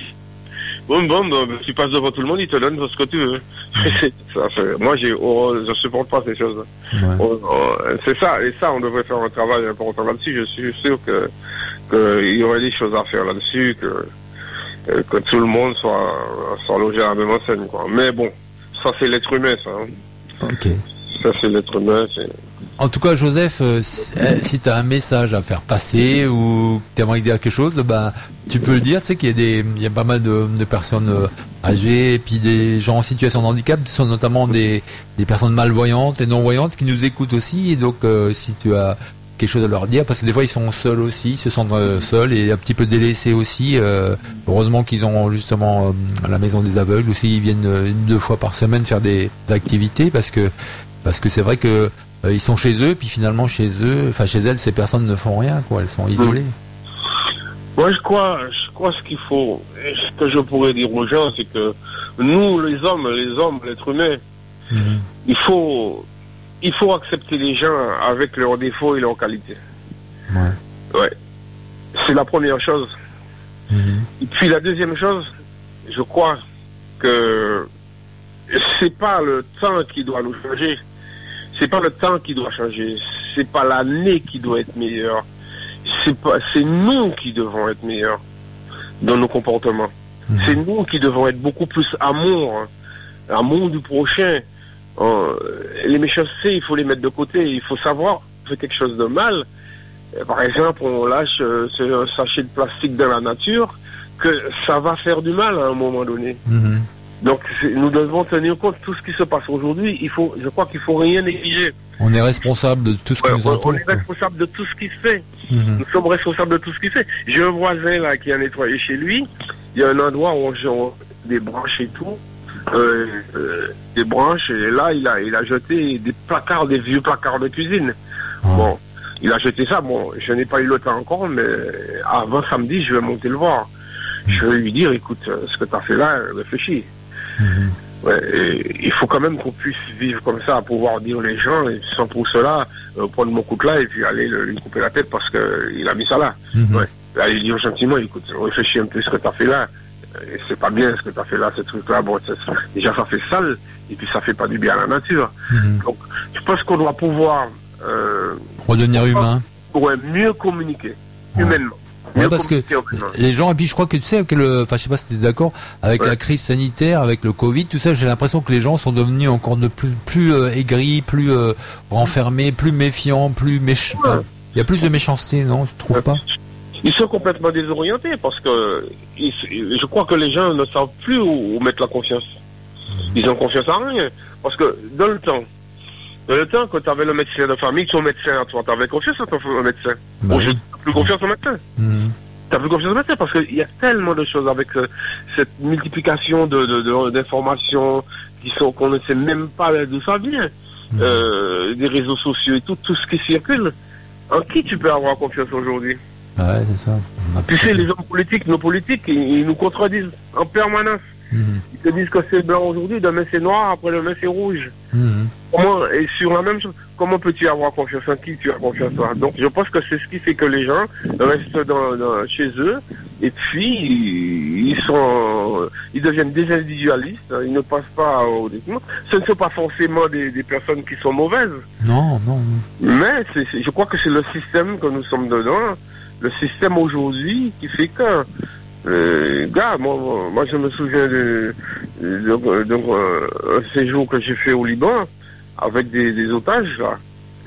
bon, bon, bon, tu passes devant tout le monde, il te donne ce que tu veux. Ça, moi, j'ai, oh, je supporte pas ces choses. Ouais. Oh, oh, c'est ça, et ça, on devrait faire un travail important là-dessus. Je suis sûr que qu'il y aurait des choses à faire là-dessus, que euh, que tout le monde soit soit logé à la même enseigne, quoi. Mais bon, ça c'est l'être humain, ça. hein. Ok. Ça c'est l'être humain. C'est... En tout cas, Joseph, euh, si- euh, tu as un message à faire passer ou tu aimerais dire quelque chose, bah, tu peux le dire. Tu sais qu'il y a des, il y a pas mal de, personnes euh, âgées et puis des gens en situation de handicap, ce sont notamment des, des personnes malvoyantes et non voyantes qui nous écoutent aussi. Et donc, si tu as quelque chose à leur dire parce que des fois ils sont seuls aussi, se sentent seuls et un petit peu délaissés aussi. heureusement qu'ils ont justement la maison des aveugles aussi, ils viennent une deux fois par semaine faire des, des activités parce que parce que c'est vrai que euh, ils sont chez eux puis finalement chez eux, enfin chez elles, ces personnes ne font rien quoi, elles sont isolées. Moi, je crois, je crois ce qu'il faut, et ce que je pourrais dire aux gens, c'est que nous, les hommes, les hommes, l'être humain, Mhm. il faut, il faut accepter les gens avec leurs défauts et leurs qualités. Ouais. Ouais. C'est la première chose. Mhm. Et puis la deuxième chose, je crois que c'est pas le temps qui doit nous changer. C'est pas le temps qui doit changer. C'est pas l'année qui doit être meilleure. C'est pas, c'est nous qui devons être meilleurs dans nos comportements. Mhm. C'est nous qui devons être beaucoup plus amour, hein. amour du prochain. Euh, les méchancetés, il faut les mettre de côté. Il faut savoir qu'on fait quelque chose de mal. Euh, Par exemple, on lâche euh, ce sachet de plastique dans la nature, que ça va faire du mal à un moment donné. Mhm. Donc nous devons tenir compte de tout ce qui se passe aujourd'hui. Il faut, je crois qu'il faut rien négliger. On est responsable de tout ce qui Ouais, nous on, entoure. on est responsable de tout ce qui se fait. Mhm. Nous sommes responsables de tout ce qui se fait. J'ai un voisin là qui a nettoyé chez lui. Il y a un endroit où on on- des branches et tout, euh, euh, des branches. Et là, il a, il a jeté des placards, des vieux placards de cuisine. Ah. Bon, il a jeté ça. Bon, je n'ai pas eu le temps encore, mais avant samedi, je vais monter le voir. Je vais lui dire, écoute, euh, ce que tu as fait là, réfléchis. Mhm. Ouais, et il faut quand même qu'on puisse vivre comme ça, à pouvoir dire les gens, et sans pour cela, euh, prendre mon couteau là et puis aller le- lui couper la tête parce que il a mis ça là. Mhm. Ouais. Là, il dit gentiment, écoute, réfléchis un peu ce que tu as fait là. Euh, Et c'est pas bien ce que tu as fait là, ce truc-là. Bon, déjà, ça fait sale, et puis ça fait pas du bien à la nature. Mhm. Donc, je pense qu'on doit pouvoir euh, Redevenir humain. ouais, mieux communiquer, Ouais. humainement. Ouais, parce que humainement. les gens, et puis je crois que tu sais, que le, enfin je sais pas si tu es d'accord, avec Ouais. la crise sanitaire, avec le Covid, tout ça, j'ai l'impression que les gens sont devenus encore de plus, plus euh, aigris, plus euh, renfermés, plus méfiants, plus méchants. Ouais. Il y a plus de méchanceté, non Tu trouves pas? Ils sont complètement désorientés parce que ils- je crois que les gens ne savent plus où, où mettre la confiance. Ils ont confiance en rien. Parce que dans le temps, dans le temps, quand tu avais le médecin de famille, ton médecin à toi, tu avais confiance en ton médecin. Bah Aujourd'hui, plus confiance au médecin. Tu n'as plus confiance au médecin parce qu'il y a tellement de choses avec euh, cette multiplication de, de- de- d'informations qui sont qu'on ne sait même pas d'où ça vient. Mhm. Euh, des réseaux sociaux et tout, tout ce qui circule. En qui tu peux avoir confiance aujourd'hui? Ouais, c'est ça. Tu sais, les hommes politiques, nos politiques, ils, ils nous contredisent en permanence. Mhm. Ils te disent que c'est blanc aujourd'hui, demain c'est noir, après demain c'est rouge. Mhm. Comment, et sur la même chose, comment peux-tu avoir confiance en qui tu as confiance en Donc je pense que c'est ce qui fait que les gens restent dans, dans- chez eux et puis ils, sont, ils deviennent des individualistes, hein, ils ne passent pas au développement. Ce ne sont pas forcément des, des personnes qui sont mauvaises, Non, non. mais je crois que c'est le système que nous sommes dedans, le système aujourd'hui qui fait que, gars, moi, moi, je me souviens de, de, euh, un séjour que j'ai fait au Liban avec des, otages là.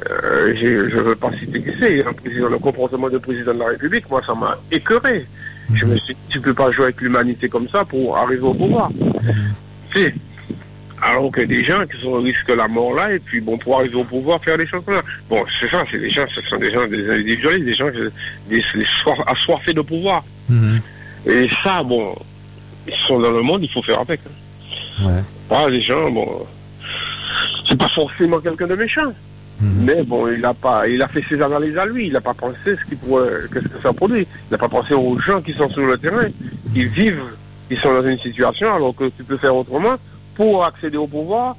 Euh, je ne veux pas citer qui c'est, président, le comportement du président de la République, moi ça m'a écœuré. Je me suis dit, tu peux pas jouer avec l'humanité comme ça pour arriver au pouvoir. Sais, alors que des gens qui sont au risque de la mort là, et puis bon, pour arriver au pouvoir, faire des choses comme ça. Bon, c'est ça, c'est des gens, ce sont des gens, des individualistes, des gens assoiffés de pouvoir. Mhm. Et ça, bon, ils sont dans le monde, il faut faire avec. hein. Ouais. Pas les gens, bon, c'est pas forcément quelqu'un de méchant. Mhm. Mais bon, il a pas, il a fait ses analyses à lui. Il n'a pas pensé ce qui pourrait, qu'est-ce que ça produit. Il n'a pas pensé aux gens qui sont sur le terrain, qui vivent, qui sont dans une situation alors que tu peux faire autrement pour accéder au pouvoir.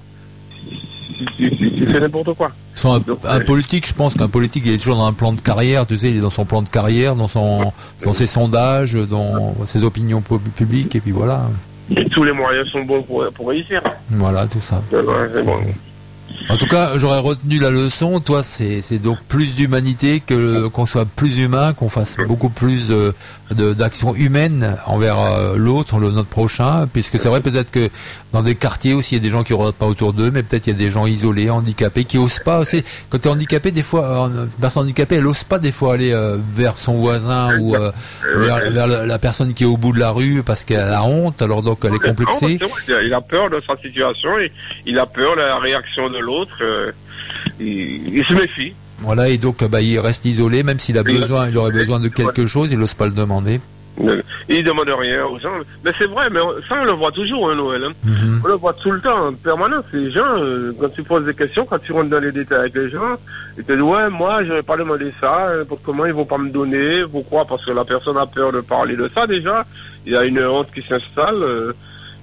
Fais n'importe quoi. Un, Donc, un politique, je pense qu'un politique, il est toujours dans un plan de carrière. Tu sais, il est dans son plan de carrière, dans son, dans ses sondages, dans ses opinions pu- publiques, et puis voilà, Et tous les moyens sont bons pour, pour réussir. voilà, tout ça. Ouais, c'est bon. En tout cas, j'aurais retenu la leçon. Toi, c'est donc plus d'humanité que qu'on soit plus humain, qu'on fasse beaucoup plus euh, d'actions humaines envers euh, l'autre, le notre prochain. Puisque c'est vrai peut-être que dans des quartiers aussi, il y a des gens qui regardent pas autour d'eux, mais peut-être il y a des gens isolés, handicapés, qui osent pas. aussi. Quand tu es handicapé, des fois, euh, une personne handicapée, elle ose pas des fois aller vers son voisin ou vers, vers la, personne qui est au bout de la rue parce qu'elle a honte. Alors donc elle est complexée. Il a peur de sa situation, et il a peur de la réaction de l'autre. Euh, il, il se méfie. Voilà, et donc euh, bah, il reste isolé, même s'il a Il- besoin, il aurait besoin de quelque chose, il n'ose pas le demander. Il ne demande rien aux gens. Mais c'est vrai, mais on- ça on le voit toujours, hein, Noël. hein. Mhm. On le voit tout le temps, en permanence. Les gens, euh, quand tu poses des questions, quand tu rentres dans les détails avec les gens, ils te disent, ouais, moi, je vais pas demander ça, euh, pour comment ils vont pas me donner, pourquoi Parce que la personne a peur de parler de ça déjà. Il y a une honte qui s'installe. Euh,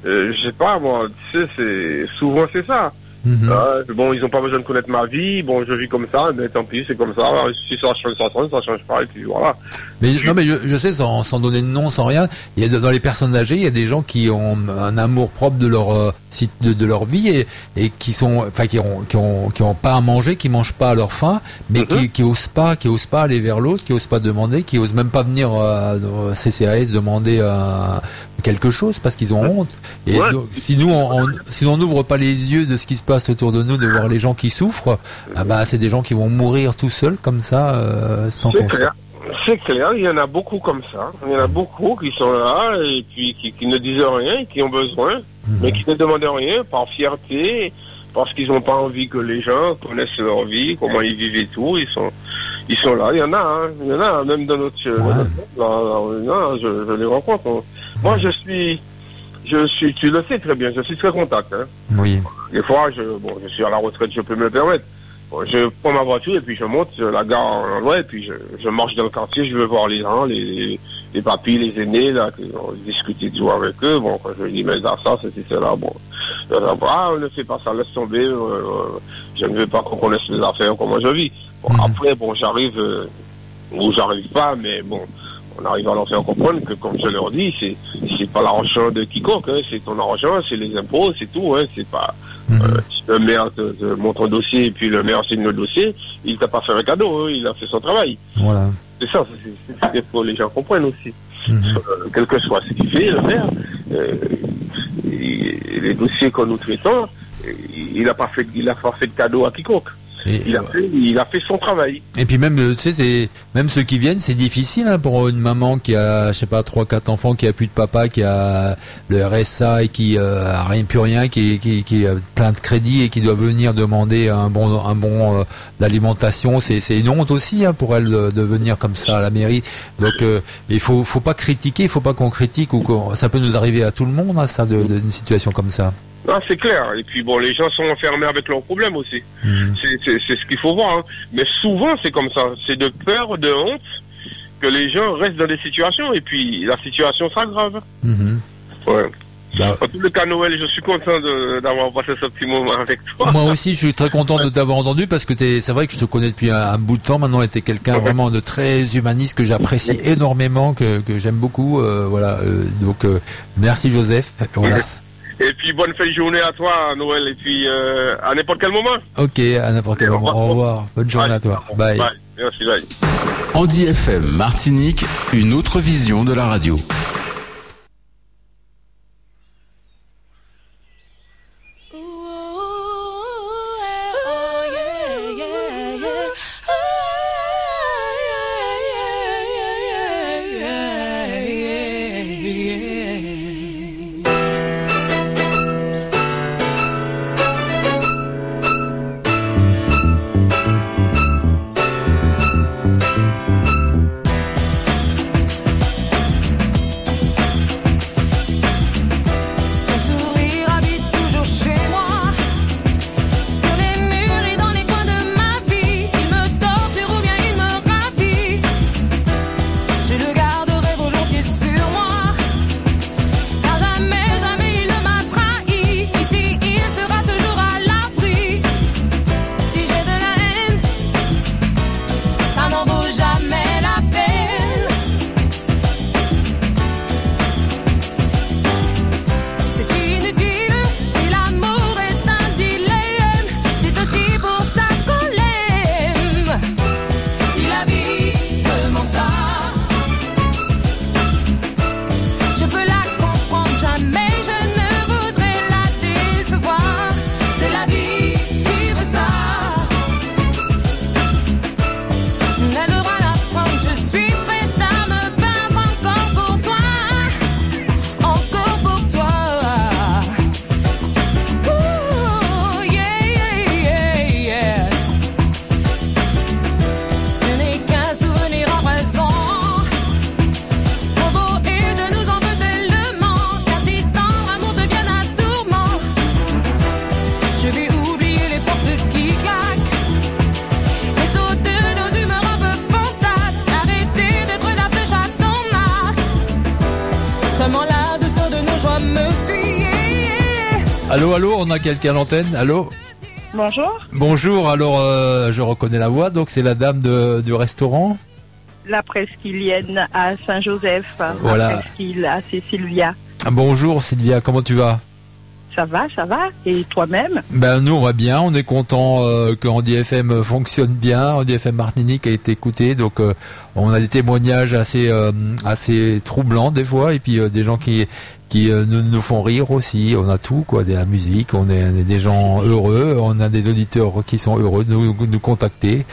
euh, je sais pas, moi, tu sais, c'est souvent c'est ça. Mhm. Ah, bon, ils ont pas besoin de connaître ma vie. Bon, je vis comme ça, mais tant pis, c'est comme ça. Si ça change, ça change, ça change pas, et puis voilà. Mais non, mais je, je sais, sans, sans donner de nom, sans rien, il y a dans les personnes âgées, il y a des gens qui ont un amour propre de leur euh, de, de leur vie et, et qui sont, enfin, qui ont, qui ont, qui ont pas à manger, qui mangent pas à leur faim, mais qui, qui osent pas, qui osent pas aller vers l'autre, qui osent pas demander, qui osent même pas venir euh, au CCAS demander euh, quelque chose parce qu'ils ont honte. Et Ouais. donc, si nous, on, on- si on n'ouvre pas les yeux de ce qui se passe autour de nous, de voir les gens qui souffrent, ah bah, c'est des gens qui vont mourir tout seuls comme ça, euh, sans clair. C'est clair, il y en a beaucoup comme ça. Il y en a beaucoup qui sont là et puis qui, qui ne disent rien, qui ont besoin, Mhm. mais qui ne demandent rien par fierté, parce qu'ils n'ont pas envie que les gens connaissent leur vie, comment ils vivent et tout. Ils sont, ils sont là. Il y en a, hein. il y en a même dans notre, dans je, je les rencontre. Moi, je suis, je suis, tu le sais très bien, je suis très contact. Hein. Oui. Des fois, je, bon, je suis à la retraite, je peux me le permettre. Bon, je prends ma voiture et puis je monte, je la gare en endroit et puis je, je marche dans le quartier, je veux voir les gens, les, les papis, les aînés, là, qui ont discuté tout avec eux. Bon, quand je dis, mais là, ça, c'est cela, bon. Ah, on ne fait pas ça, laisse tomber, euh, euh, je ne veux pas qu'on connaisse les affaires, comment je vis. Bon, Mhm. après, bon, j'arrive, euh, ou j'arrive pas, mais bon, on arrive à leur faire comprendre que, comme je leur dis, c'est, c'est pas l'argent de quiconque, hein, c'est ton argent, c'est les impôts, c'est tout, hein, c'est pas, Mhm. euh, le maire te, te montre un dossier et puis le maire signe le dossier, il t'a pas fait un cadeau, hein, il a fait son travail. Voilà. C'est ça, c'est, c'est, c'est ce que les gens comprennent aussi. Mhm. Euh, quel que soit ce qu'il fait, le maire, euh, les dossiers que nous traitons, il n'a pas fait, il a pas fait de cadeau à quiconque. Et, Il a fait, il a fait son travail. et puis même, euh, tu sais, c'est même ceux qui viennent, c'est difficile hein, pour une maman qui a, je sais pas, trois, quatre enfants, qui a plus de papa, qui a le RSA et qui euh, a rien plus rien, qui, qui, qui a plein de crédits et qui doit venir demander un bon, un bon euh, d'alimentation. C'est, c'est une honte aussi hein, pour elle de, de venir comme ça à la mairie. Donc, euh, il faut, faut pas critiquer, il faut pas qu'on critique ou qu'on, ça peut nous arriver à tout le monde, hein, ça, de, de- une situation comme ça. Ah, c'est clair. Et puis bon, les gens sont enfermés avec leurs problèmes aussi. Mhm. C'est, ce qu'il faut voir. hein. Mais souvent, c'est comme ça. C'est de peur, de honte, que les gens restent dans des situations et puis la situation s'aggrave. Mhm. Ouais. Bah, En tout cas, Noël, je suis content d'avoir passé ce petit moment avec toi. Moi aussi, je suis très content de t'avoir entendu parce que t'es, c'est vrai que je te connais depuis un, un bout de temps maintenant et t'es quelqu'un vraiment de très humaniste que j'apprécie énormément, que, que j'aime beaucoup. euh, voilà. euh, donc, euh, merci Joseph. Voilà. Et puis bonne fin de journée à toi, Noël. Et puis euh, à n'importe quel moment. Ok, à n'importe quel Au moment. revoir. Au revoir. Bonne journée à toi. Bye. Bye. Merci, bye. Andy FM Martinique, une autre vision de la radio. Allô, on a quelqu'un à l'antenne Allô Bonjour, Bonjour, alors euh, je reconnais la voix, donc c'est la dame de, du restaurant la presqu'îlienne à Saint-Joseph, Voilà. la presqu'île à c'est Sylvia. Ah, Bonjour Sylvia, comment tu vas Ça va, ça va Et toi-même Ben nous on va bien, on est content euh, que Andy FM fonctionne bien, Andy FM Martinique a été écouté, donc euh, on a des témoignages assez euh, assez troublants des fois, et puis des gens qui qui euh, nous, nous font rire aussi, on a tout quoi, de la musique, on est, on est des gens heureux, on a des auditeurs qui sont heureux de nous, nous contacter.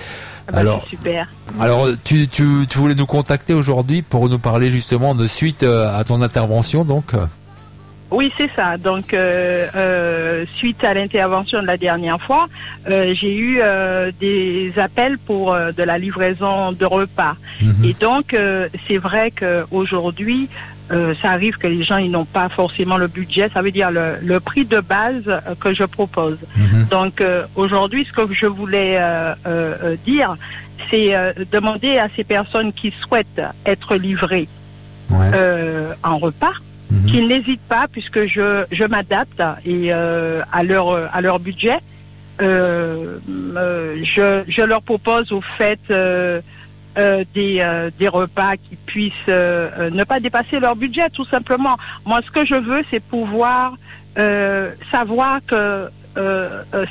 Ah bah, Alors, super. alors tu, tu, tu voulais nous contacter aujourd'hui pour nous parler justement de suite euh, à ton intervention donc? Oui, c'est ça. Donc, euh, euh, suite à l'intervention de la dernière fois, euh, j'ai eu des appels pour de la livraison de repas. mhm. Et donc, c'est vrai qu'aujourd'hui, euh, ça arrive que les gens ils n'ont pas forcément le budget. Ça veut dire le, le prix de base euh, que je propose. Mhm. Donc euh, aujourd'hui, ce que je voulais euh, euh, dire, c'est euh, demander à ces personnes qui souhaitent être livrées Ouais. euh, en repas Mhm. qu'ils n'hésitent pas, puisque je, je m'adapte et euh, à leur à leur budget. Euh, euh, je, je leur propose au fait euh, euh, des, euh, des repas qui puissent euh, ne pas dépasser leur budget, tout simplement. Moi, ce que je veux, c'est pouvoir savoir que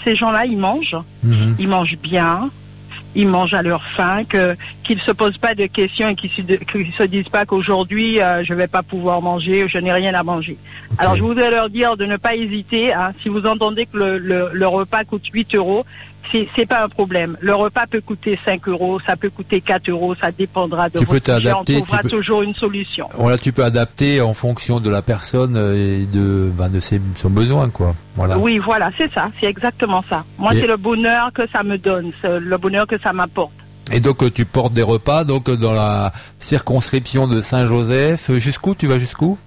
ces gens-là, ils mangent, Mhm. ils mangent bien, ils mangent à leur faim, que qu'ils se posent pas de questions et qu'ils se, se disent pas qu'aujourd'hui euh, je vais pas pouvoir manger, je n'ai rien à manger. Alors je voudrais leur dire de ne pas hésiter. hein. si vous entendez que le, le, le repas coûte 8 euros, c'est pas un problème. Le repas peut coûter 5 euros, ça peut coûter 4 euros, ça dépendra de Tu peux votre. On t'adapter, tu trouvera peux- toujours une solution. Voilà, tu peux adapter en fonction de la personne euh, et de, ben, de ses, son besoin, quoi. Voilà. Oui, voilà, c'est ça, c'est exactement ça. Moi, Et- c'est le bonheur que ça me donne, c'est le bonheur que ça m'apporte. Et donc euh, tu portes des repas donc euh, dans la circonscription de Saint-Joseph. Jusqu'où? Tu vas jusqu'où?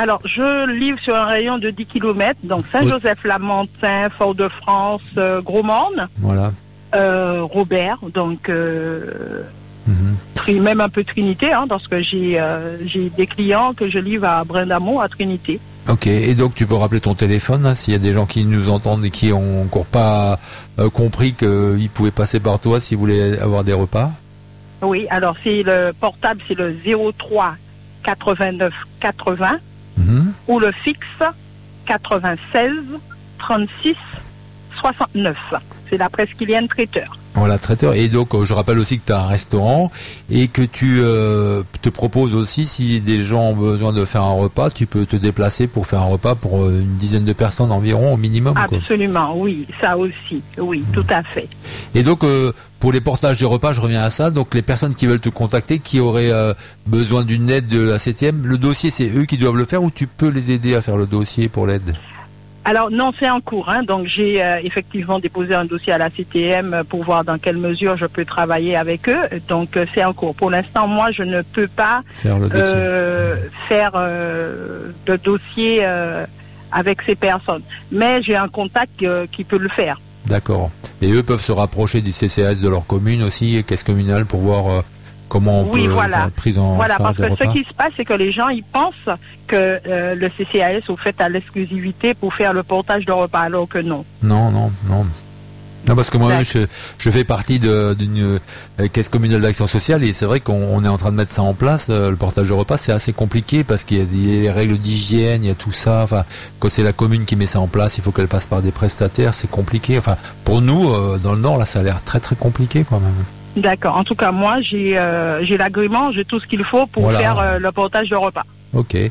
Alors, je livre sur un rayon de 10 km, donc Saint-Joseph-Lamentin, Fort-de-France, euh, Gros-Morne, Voilà. euh, Robert, donc euh, Mhm. Même un peu Trinité, hein, parce que j'ai euh, j'ai des clients que je livre à Brindamont, à Trinité. Ok. Et donc tu peux rappeler ton téléphone hein, s'il y a des gens qui nous entendent et qui ont encore pas euh, compris qu'ils pouvaient passer par toi s'ils voulaient avoir des repas? Oui, alors c'est le portable, c'est le 03 89 80 Ou le fixe 96 36 69. C'est la presqu'îlienne traiteur. Voilà, traiteur. Et donc, euh, je rappelle aussi que tu as un restaurant et que tu euh, te proposes aussi, si des gens ont besoin de faire un repas, tu peux te déplacer pour faire un repas pour euh, une dizaine de personnes environ au minimum. quoi. Absolument, oui, ça aussi, oui, tout à fait. Et donc, euh, pour les portages de repas, je reviens à ça. Donc, les personnes qui veulent te contacter, qui auraient euh, besoin d'une aide de la septième, le dossier, c'est eux qui doivent le faire ou tu peux les aider à faire le dossier pour l'aide? Alors non, c'est en cours. Hein, donc j'ai euh, effectivement déposé un dossier à la CTM pour voir dans quelle mesure je peux travailler avec eux. Donc euh, c'est en cours. Pour l'instant, moi, je ne peux pas Faire le dossier. euh, faire euh, de dossier euh, avec ces personnes. Mais j'ai un contact euh, qui peut le faire. D'accord. Et eux peuvent se rapprocher du CCAS de leur commune aussi, caisse communale, pour voir euh, comment on Oui, peut voilà. faire prise en voilà, charge parce que repas. ce qui se passe, c'est que les gens, ils pensent que euh, le CCAS au fait à l'exclusivité pour faire le portage de repas, alors que non. Non, non, non. Non, parce que moi-même, je, fais partie d'une euh, caisse communale d'action sociale et c'est vrai qu'on on est en train de mettre ça en place. euh, le portage de repas, c'est assez compliqué parce qu'il y a des règles d'hygiène, il y a tout ça. Enfin, quand c'est la commune qui met ça en place, il faut qu'elle passe par des prestataires, c'est compliqué. Enfin, pour nous, dans le Nord, là, ça a l'air très très compliqué quand même. D'accord. En tout cas, moi, j'ai euh, j'ai l'agrément, j'ai tout ce qu'il faut pour Voilà. faire euh, le portage de repas. Ok. Eh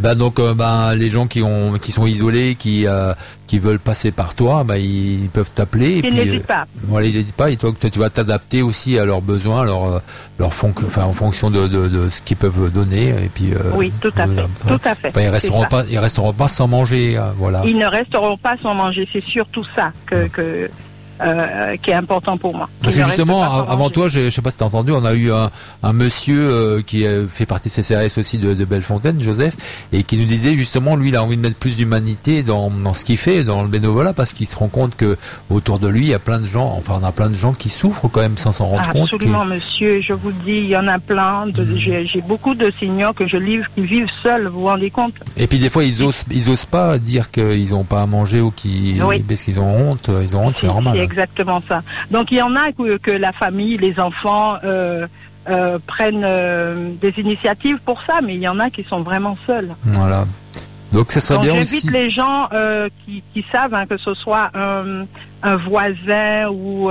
ben donc, euh, ben les gens qui ont qui sont isolés, qui euh, qui veulent passer par toi, ben ils peuvent t'appeler. et Ils n'hésitent pas. Voilà, ils n'hésitent pas. Et toi, tu vas t'adapter aussi à leurs besoins, leur, leur fon- enfin, en fonction de, de, de ce qu'ils peuvent donner. Et puis, euh, Oui, tout à fait. Tout à fait. enfin, ils resteront pas, ils resteront pas sans manger. euh, voilà. Ils ne resteront pas sans manger. C'est surtout ça que, que euh, qui est important pour moi. Parce que ne justement, avant toi, je, je sais pas si t'as entendu, on a eu un, un monsieur euh, qui euh, fait partie de CCRS aussi de, de Bellefontaine, Joseph, et qui nous disait justement, lui, il a envie de mettre plus d'humanité dans, dans ce qu'il fait, dans le bénévolat, parce qu'il se rend compte que autour de lui, il y a plein de gens, enfin, on a plein de gens qui souffrent quand même sans s'en rendre compte. Absolument, monsieur. Je vous dis, il y en a plein. Mhm. J'ai beaucoup de seniors que je livre qui vivent seuls. Vous vous rendez compte? Et puis des fois, ils osent, ils osent pas dire qu'ils ont pas à manger ou qu'ils, Oui. parce qu'ils ont honte, ils ont honte, c'est normal. Exactement ça. Donc il y en a que, que la famille, les enfants euh, euh, prennent euh, des initiatives pour ça, mais il y en a qui sont vraiment seuls. Voilà. Donc ça serait Donc bien j'invite aussi. les gens qui, qui savent hein, que ce soit un, un voisin ou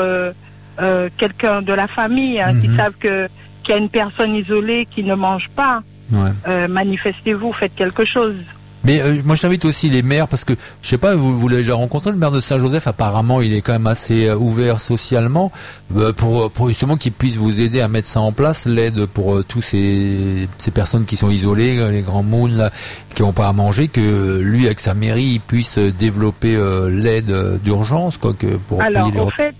quelqu'un de la famille hein, qui Mhm. savent que qu'il y a une personne isolée qui ne mange pas. Ouais. Manifestez-vous, faites quelque chose. Mais euh, moi, je t'invite aussi les maires parce que je sais pas, vous, vous l'avez déjà rencontré le maire de Saint-Joseph. Apparemment, il est quand même assez euh, ouvert socialement euh, pour pour justement qu'il puisse vous aider à mettre ça en place, l'aide pour euh, tous ces ces personnes qui sont isolées, euh, les grands moules là, qui n'ont pas à manger, que lui avec sa mairie, il puisse euh, développer euh, l'aide euh, d'urgence quoi que pour Alors, payer les repas. fait,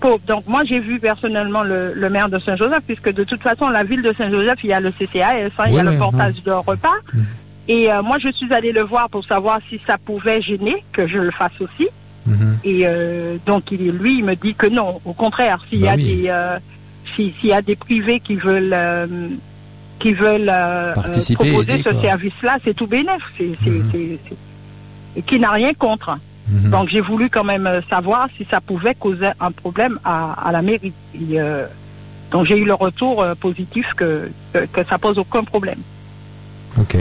pour- donc moi j'ai vu personnellement le, le maire de Saint-Joseph, puisque de toute façon, la ville de Saint-Joseph, il y a le CCAS, hein, il y a le ouais, portage de repas. Et euh, moi, je suis allée le voir pour savoir si ça pouvait gêner que je le fasse aussi. Mhm. Et euh, donc, il, lui, il me dit que non. Au contraire, s'il y Bah a oui. des, euh, si- s'il y a des privés qui veulent, euh, qui veulent Participer, proposer aider, ce service-là, c'est tout. C'est, c'est, Mhm. et qui n'a rien contre. Mhm. Donc j'ai voulu quand même savoir si ça pouvait causer un problème à, à la mairie. Et, donc j'ai eu le retour positif que, que, que ça pose aucun problème. Ok.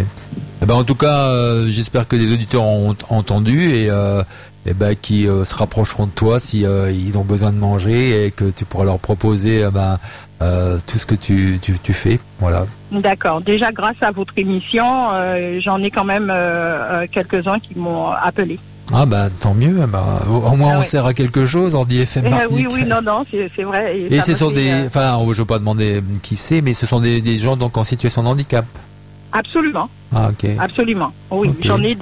Eh ben, en tout cas, euh, j'espère que les auditeurs ont entendu et, euh, eh ben, qui euh, se rapprocheront de toi si euh, ils ont besoin de manger et que tu pourras leur proposer eh ben, euh, tout ce que tu, tu, tu fais. Voilà. D'accord. Déjà grâce à votre émission, euh, j'en ai quand même quelques-uns qui m'ont appelé. Ah bah tant mieux. eh ben, au, moins Ah on ouais. sert à quelque chose en DFM Eh, Martinique. oui, oui, non, non, c'est, vrai. Et ce sont des, enfin, oh, je veux pas demander qui c'est, mais ce sont des, des gens donc en situation de handicap. Absolument, Ah ok. absolument. Oui, j'en ai,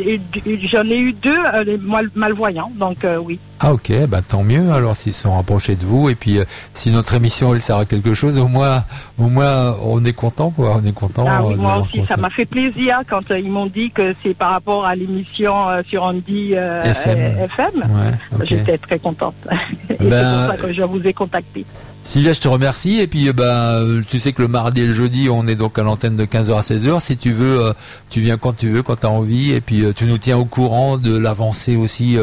j'en ai eu deux euh, mal- malvoyants, donc euh, oui. Ah ok, bah tant mieux alors s'ils sont rapprochés de vous et puis euh, si notre émission elle sert à quelque chose, au moins au moins on est content quoi, on est content. Ah oui, moi aussi, ça m'a fait plaisir quand ils m'ont dit que c'est par rapport à l'émission sur Andy FM. FM. Ouais. J'étais très contente. Et Ben, c'est pour ça que je vous ai contacté. Sylvia, je te remercie. Et puis, euh, bah, euh, tu sais que le mardi et le jeudi, on est donc à l'antenne de 15h à 16h. Si tu veux, euh, tu viens quand tu veux, quand tu as envie. Et puis, tu nous tiens au courant de l'avancée aussi,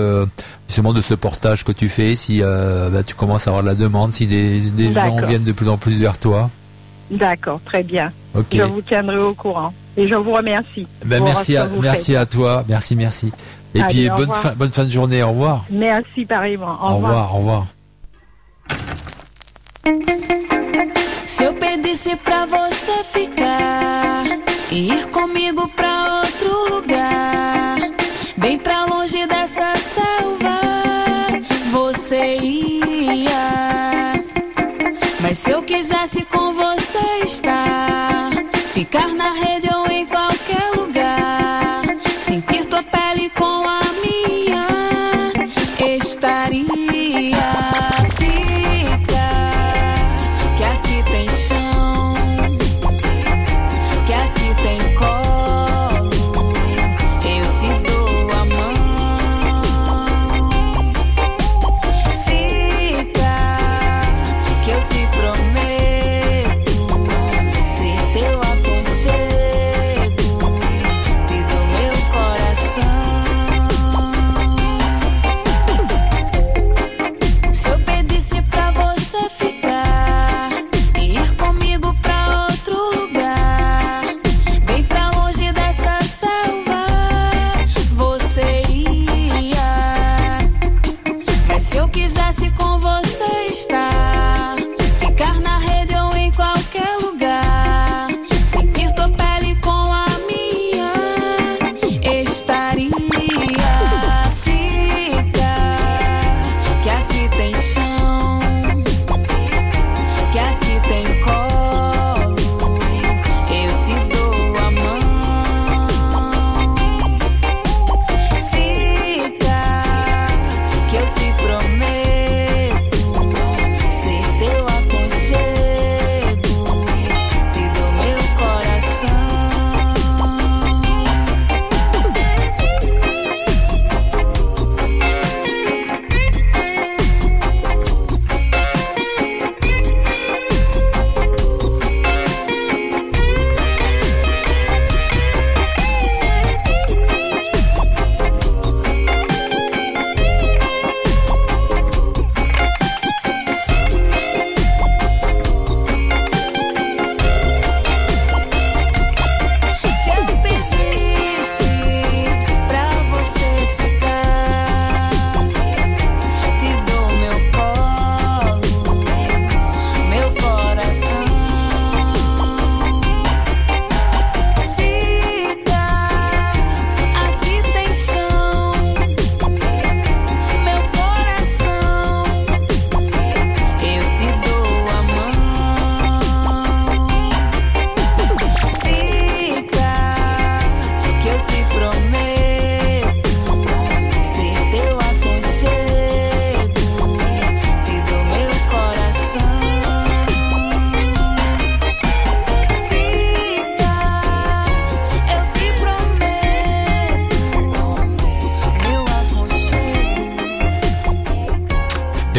justement, de ce portage que tu fais. Si bah, tu commences à avoir de la demande, si des, des gens viennent de plus en plus vers toi. D'accord, très bien. Je vous tiendrai au courant. Et je vous remercie. Ben, pour merci à, merci faites. à toi. Merci, merci. Et Allez, puis, bonne fin, bonne fin de journée. Au revoir. Merci pareillement. Au, Au revoir. Au revoir. Se eu pedisse pra você ficar e ir comigo pra outro lugar, bem pra longe dessa selva, você ia. Mas se eu quisesse com você estar, ficar na rede ou em qualquer lugar,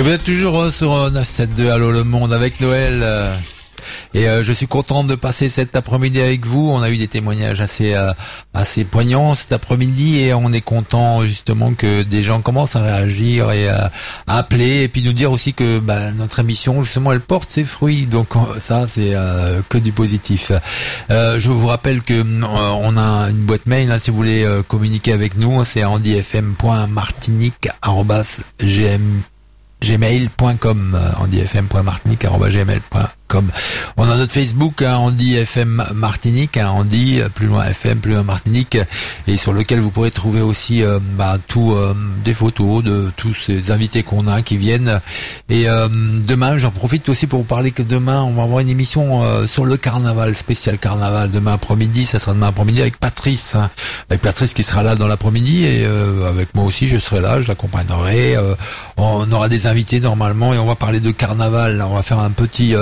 vous êtes toujours euh, sur euh, 972 Allô le monde avec Noël. euh, Et euh, je suis content de passer cet après-midi avec vous. On a eu des témoignages assez euh, assez poignants cet après-midi et on est content justement que des gens commencent à réagir et à, à appeler et puis nous dire aussi que bah, notre émission justement elle porte ses fruits. Donc euh, ça c'est euh, que du positif. Euh, je vous rappelle que euh, on a une boîte mail hein, si vous voulez euh, communiquer avec nous, c'est andyfm.martinique@gm gmail.com euh, On a notre Facebook hein, Andy FM Martinique, hein, Andy plus loin FM plus loin Martinique et sur lequel vous pourrez trouver aussi euh, bah, tout euh, des photos de tous ces invités qu'on a qui viennent. Et euh, demain j'en profite aussi pour vous parler que demain on va avoir une émission sur le carnaval spécial carnaval. Demain après-midi ça sera demain après-midi avec Patrice hein, avec Patrice qui sera là dans l'après-midi et avec moi aussi je serai là je l'accompagnerai on aura des invités normalement et on va parler de carnaval. On va faire un petit,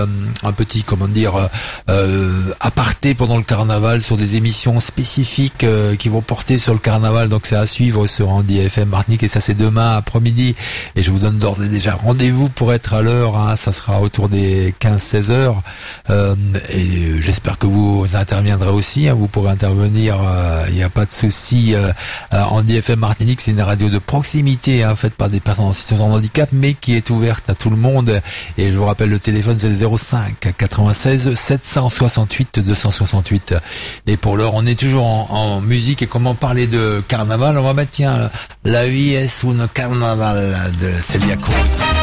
un petit comment dire euh, aparté pendant le carnaval sur des émissions spécifiques euh, qui vont porter sur le carnaval. Donc c'est à suivre sur Andy FM Martinique et ça c'est demain après-midi. Et je vous donne d'ores et déjà rendez-vous pour être à l'heure. Hein. Ça sera autour des 15-16 heures. Euh, et j'espère que vous interviendrez aussi. Hein. Vous pourrez intervenir. Euh, il n'y a pas de souci. Euh, Andy FM Martinique c'est une radio de proximité hein, faite par des personnes en situation de handicap mais qui est ouverte à tout le monde. Et je vous rappelle le téléphone c'est le 05 96 768 268. Et pour l'heure, on est toujours en, musique et comment parler de carnaval? On va mettre tiens la US ou carnaval de Celia Cruz.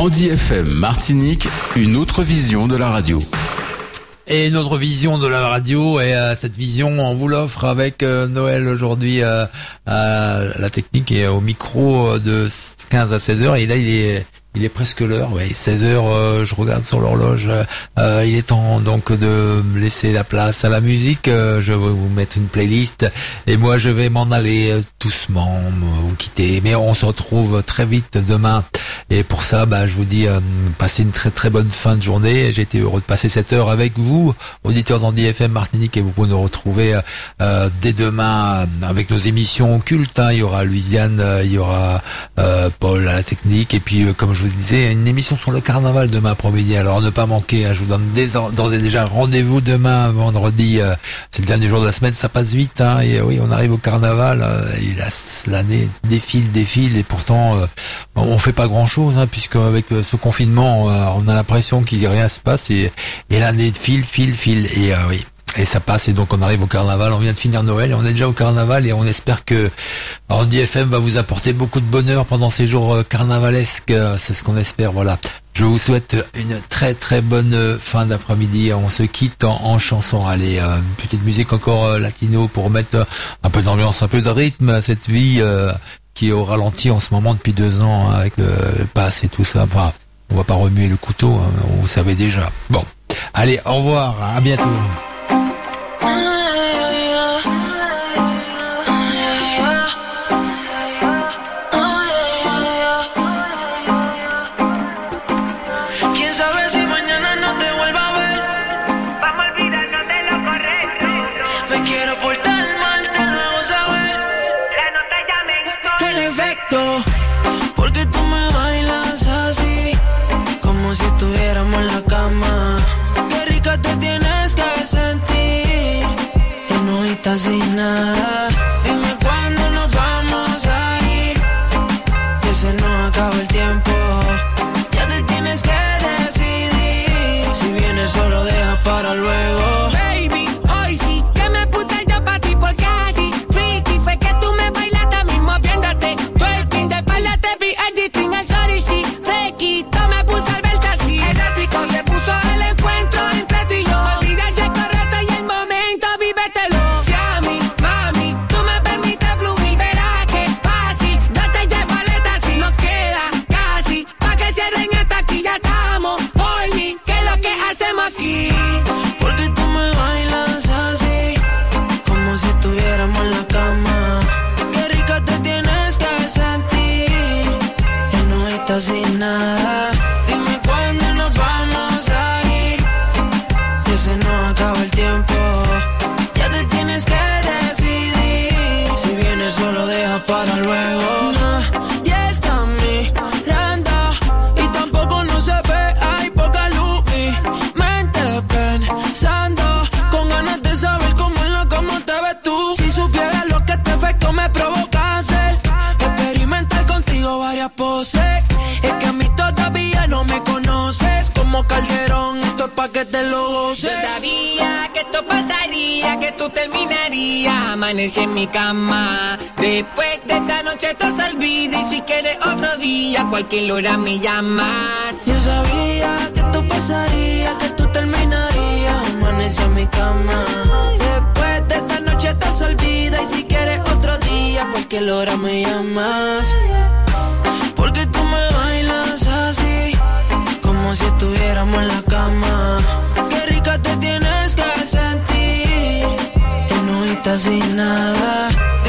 Andy FM Martinique, une autre vision de la radio. Et notre vision de la radio, et euh, cette vision, on vous l'offre avec euh, Noël aujourd'hui euh, à la technique et au micro de 15 à 16 heures. Et là, il est il est presque l'heure, ouais, 16 heures. euh, je regarde sur l'horloge. euh, il est temps donc de laisser la place à la musique. euh, je vais vous mettre une playlist et moi je vais m'en aller euh, doucement, me- vous quitter. Mais on se retrouve très vite demain. Et pour ça, bah, je vous dis, euh, passez une très très bonne fin de journée. J'ai été heureux de passer cette heure avec vous, auditeurs d'Andy FM Martinique, et vous pouvez nous retrouver euh, euh, dès demain euh, avec nos émissions occultes. hein. Il y aura Louisiane, euh, il y aura euh, Paul à la technique, et puis euh, comme je vous le disais, une émission sur le carnaval demain après-midi. Alors ne pas manquer, hein. je vous donne d'ores et déjà rendez-vous demain, vendredi. euh, c'est le dernier jour de la semaine, ça passe vite. Hein, et euh, oui, on arrive au carnaval, euh, et la- l'année défile, défile, et pourtant euh, on fait pas grand-chose, hein, puisque avec ce confinement, euh, on a l'impression qu'il rien se passe, et, et l'année file, file, file, et oui. Et ça passe et donc on arrive au carnaval, on vient de finir Noël et on est déjà au carnaval et on espère que Andy FM va vous apporter beaucoup de bonheur pendant ces jours euh, carnavalesques, euh, c'est ce qu'on espère, voilà. Je vous souhaite une très très bonne euh, fin d'après-midi. On se quitte en, chanson. Allez, euh, une petite musique encore euh, latino pour mettre euh, un peu d'ambiance, un peu de rythme à cette vie euh, qui est au ralenti en ce moment depuis deux ans hein, avec le, le pass et tout ça. Enfin, on va pas remuer le couteau, hein, vous savez déjà. Bon, allez, au revoir, à bientôt. Quiero portar mal, te lo hago saber. No cualquier hora me llamas. Yo sabía que esto pasaría, que tú terminarías. Amanecí en mi cama. Después de esta noche estás olvida. Y si quieres otro día, cualquier hora me llamas. Porque tú me bailas así, como si estuviéramos en la cama. Qué rica te tienes que sentir, y no estás sin nada.